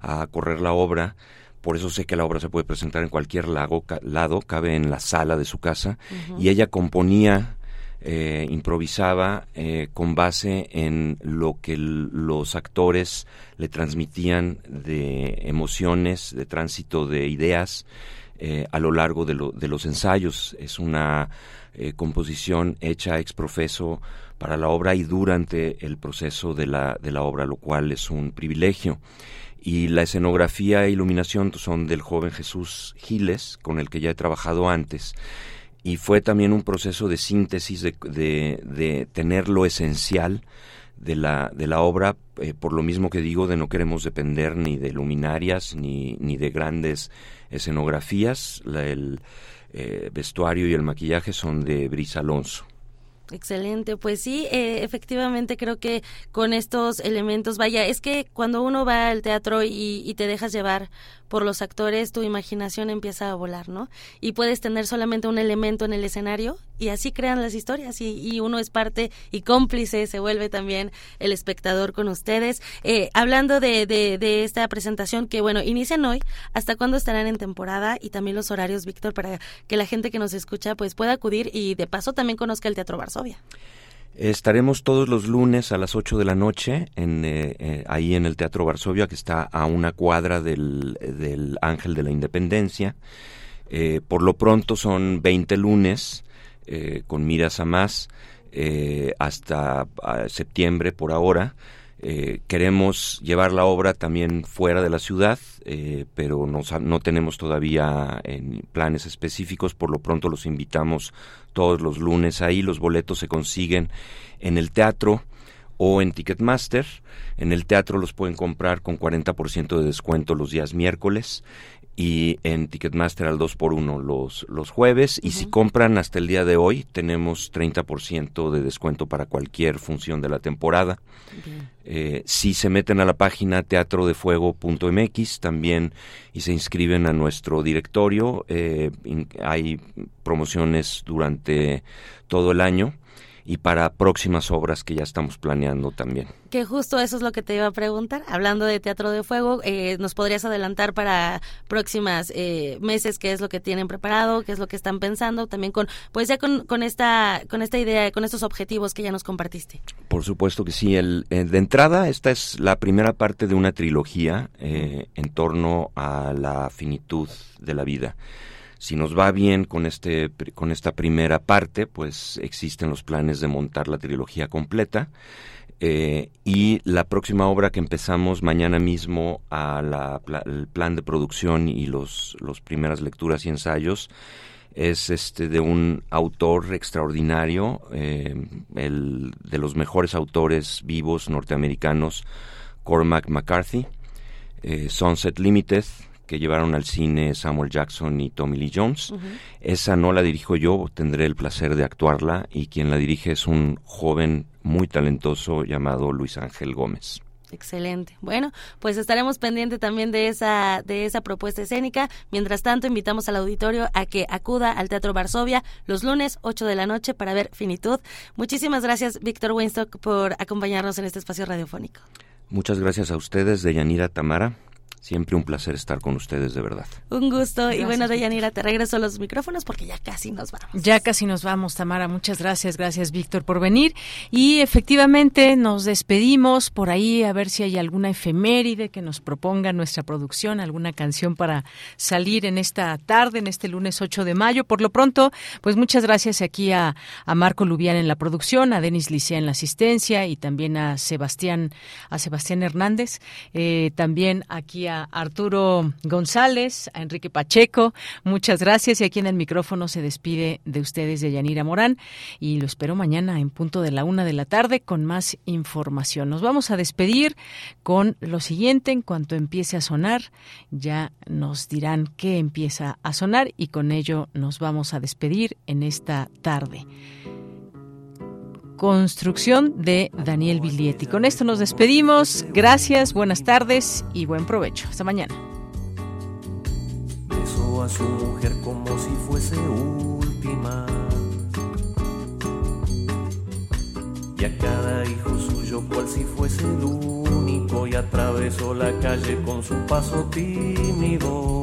a correr la obra. Por eso sé que la obra se puede presentar en cualquier lago, lado, cabe en la sala de su casa. Y ella componía eh, improvisaba eh, con base en lo que los actores le transmitían de emociones, de tránsito de ideas eh, a lo largo de, los ensayos. Es una composición hecha ex profeso para la obra y durante el proceso de la, de la obra, lo cual es un privilegio y la escenografía e iluminación son del joven Jesús Giles, con el que ya he trabajado antes, y fue también un proceso de síntesis de, de, tener lo esencial de la, de la obra, eh, por lo mismo que digo, de no queremos depender ni de luminarias ni, ni de grandes escenografías. el eh, vestuario y el maquillaje son de Brisa Alonso. Excelente, pues sí, eh, efectivamente creo que con estos elementos, vaya, es que cuando uno va al teatro y, y te dejas llevar por los actores, tu imaginación empieza a volar, ¿no? Y puedes tener solamente un elemento en el escenario y así crean las historias y, uno es parte y cómplice, se vuelve también el espectador con ustedes. Eh, hablando de, de, esta presentación que, bueno, inician hoy, ¿hasta cuándo estarán en temporada? Y también los horarios, Víctor, para que la gente que nos escucha pues pueda acudir y de paso también conozca el Teatro Varsovia. Estaremos todos los lunes a las 8 de la noche en, eh, eh, ahí en el Teatro Varsovia, que está a una cuadra del, Ángel de la Independencia. Eh, por lo pronto son 20 lunes con miras a más hasta septiembre por ahora. Queremos llevar la obra también fuera de la ciudad, pero no, no, tenemos todavía planes específicos. Por lo pronto los invitamos todos los lunes ahí. Los boletos se consiguen en el teatro o en Ticketmaster. En el teatro los pueden comprar con 40% de descuento los días miércoles y en Ticketmaster al 2 por 1 los, los jueves. Y si compran hasta el día de hoy, tenemos 30% de descuento para cualquier función de la temporada. Eh, si se meten a la página teatrodefuego.mx también y se inscriben a nuestro directorio, eh, hay promociones durante todo el año. Y para próximas obras que ya estamos planeando también. Que justo eso es lo que te iba a preguntar. Hablando de Teatro de Fuego, eh, ¿nos podrías adelantar para próximas eh, meses qué es lo que tienen preparado, qué es lo que están pensando? También con, pues ya con, con esta, con esta idea, con estos objetivos que ya nos compartiste. Por supuesto que sí. El, eh, de entrada, esta es la primera parte de una trilogía en torno a la finitud de la vida. Si nos va bien con, este, con esta primera parte, pues existen los planes de montar la trilogía completa. Eh, y la próxima obra que empezamos mañana mismo a la, el plan de producción y los, los primeras lecturas y ensayos es este de un autor extraordinario, eh, el de los mejores autores vivos norteamericanos, Cormac McCarthy, eh, Sunset Limited, que llevaron al cine Samuel Jackson y Tommy Lee Jones. Esa no la dirijo yo, tendré el placer de actuarla y quien la dirige es un joven muy talentoso llamado Luis Ángel Gómez. Excelente. Bueno, pues estaremos pendientes también de esa de esa propuesta escénica. Mientras tanto, invitamos al auditorio a que acuda al Teatro Varsovia los lunes 8 de la noche para ver Finitud. Muchísimas gracias, Víctor Winstock, por acompañarnos en este espacio radiofónico. Muchas gracias a ustedes, de Yanira Tamara. Siempre un placer estar con ustedes, de verdad. Un gusto. y bueno, Deyanira, te regreso los micrófonos porque ya casi nos vamos. Ya casi nos vamos, Tamara. Muchas gracias. Gracias, Víctor, por venir. Y efectivamente nos despedimos por ahí a ver si hay alguna efeméride que nos proponga nuestra producción, alguna canción para salir en esta tarde, en este lunes 8 de mayo. Por lo pronto, pues muchas gracias aquí a, a Marco Lubián en la producción, a Denis Licea en la asistencia y también a Sebastián, a Sebastián Hernández. Eh, también aquí a Arturo González, a Enrique Pacheco. Muchas gracias y aquí en el micrófono se despide de ustedes de Yanira Morán y lo espero mañana en punto de la una de la tarde con más información. Nos vamos a despedir con lo siguiente. En cuanto empiece a sonar, ya nos dirán qué empieza a sonar y con ello nos vamos a despedir en esta tarde. Construcción de Daniel Biglietti. Con esto nos despedimos. Gracias, buenas tardes y buen provecho. Hasta mañana. Besó a su mujer como si fuese última. Y a cada hijo suyo cual si fuese el único. Y atravesó la calle con su paso tímido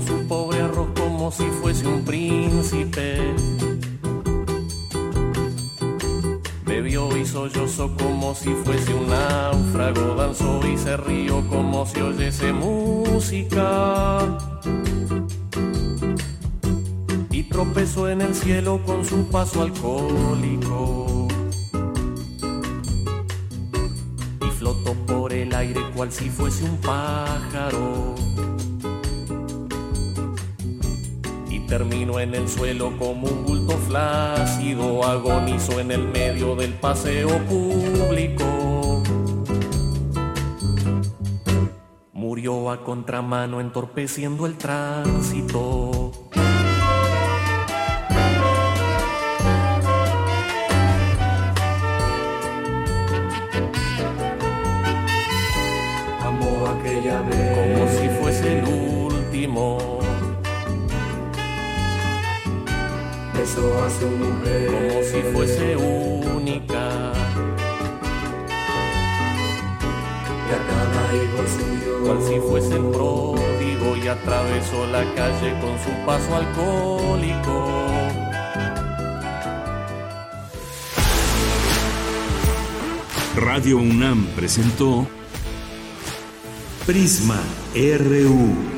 su pobre arroz como si fuese un príncipe. Bebió y sollozó como si fuese un náufrago, danzó y se rió como si oyese música. Y tropezó en el cielo con su paso alcohólico. Y flotó por el aire cual si fuese un pájaro terminó en el suelo como un bulto flácido, agonizó en el medio del paseo público. Murió a contramano entorpeciendo el tránsito. A su mujer como si fuese única. Y a cada hijo suyo, cual si fuese el pródigo, y atravesó la calle con su paso alcohólico. Radio UNAM presentó Prisma RU.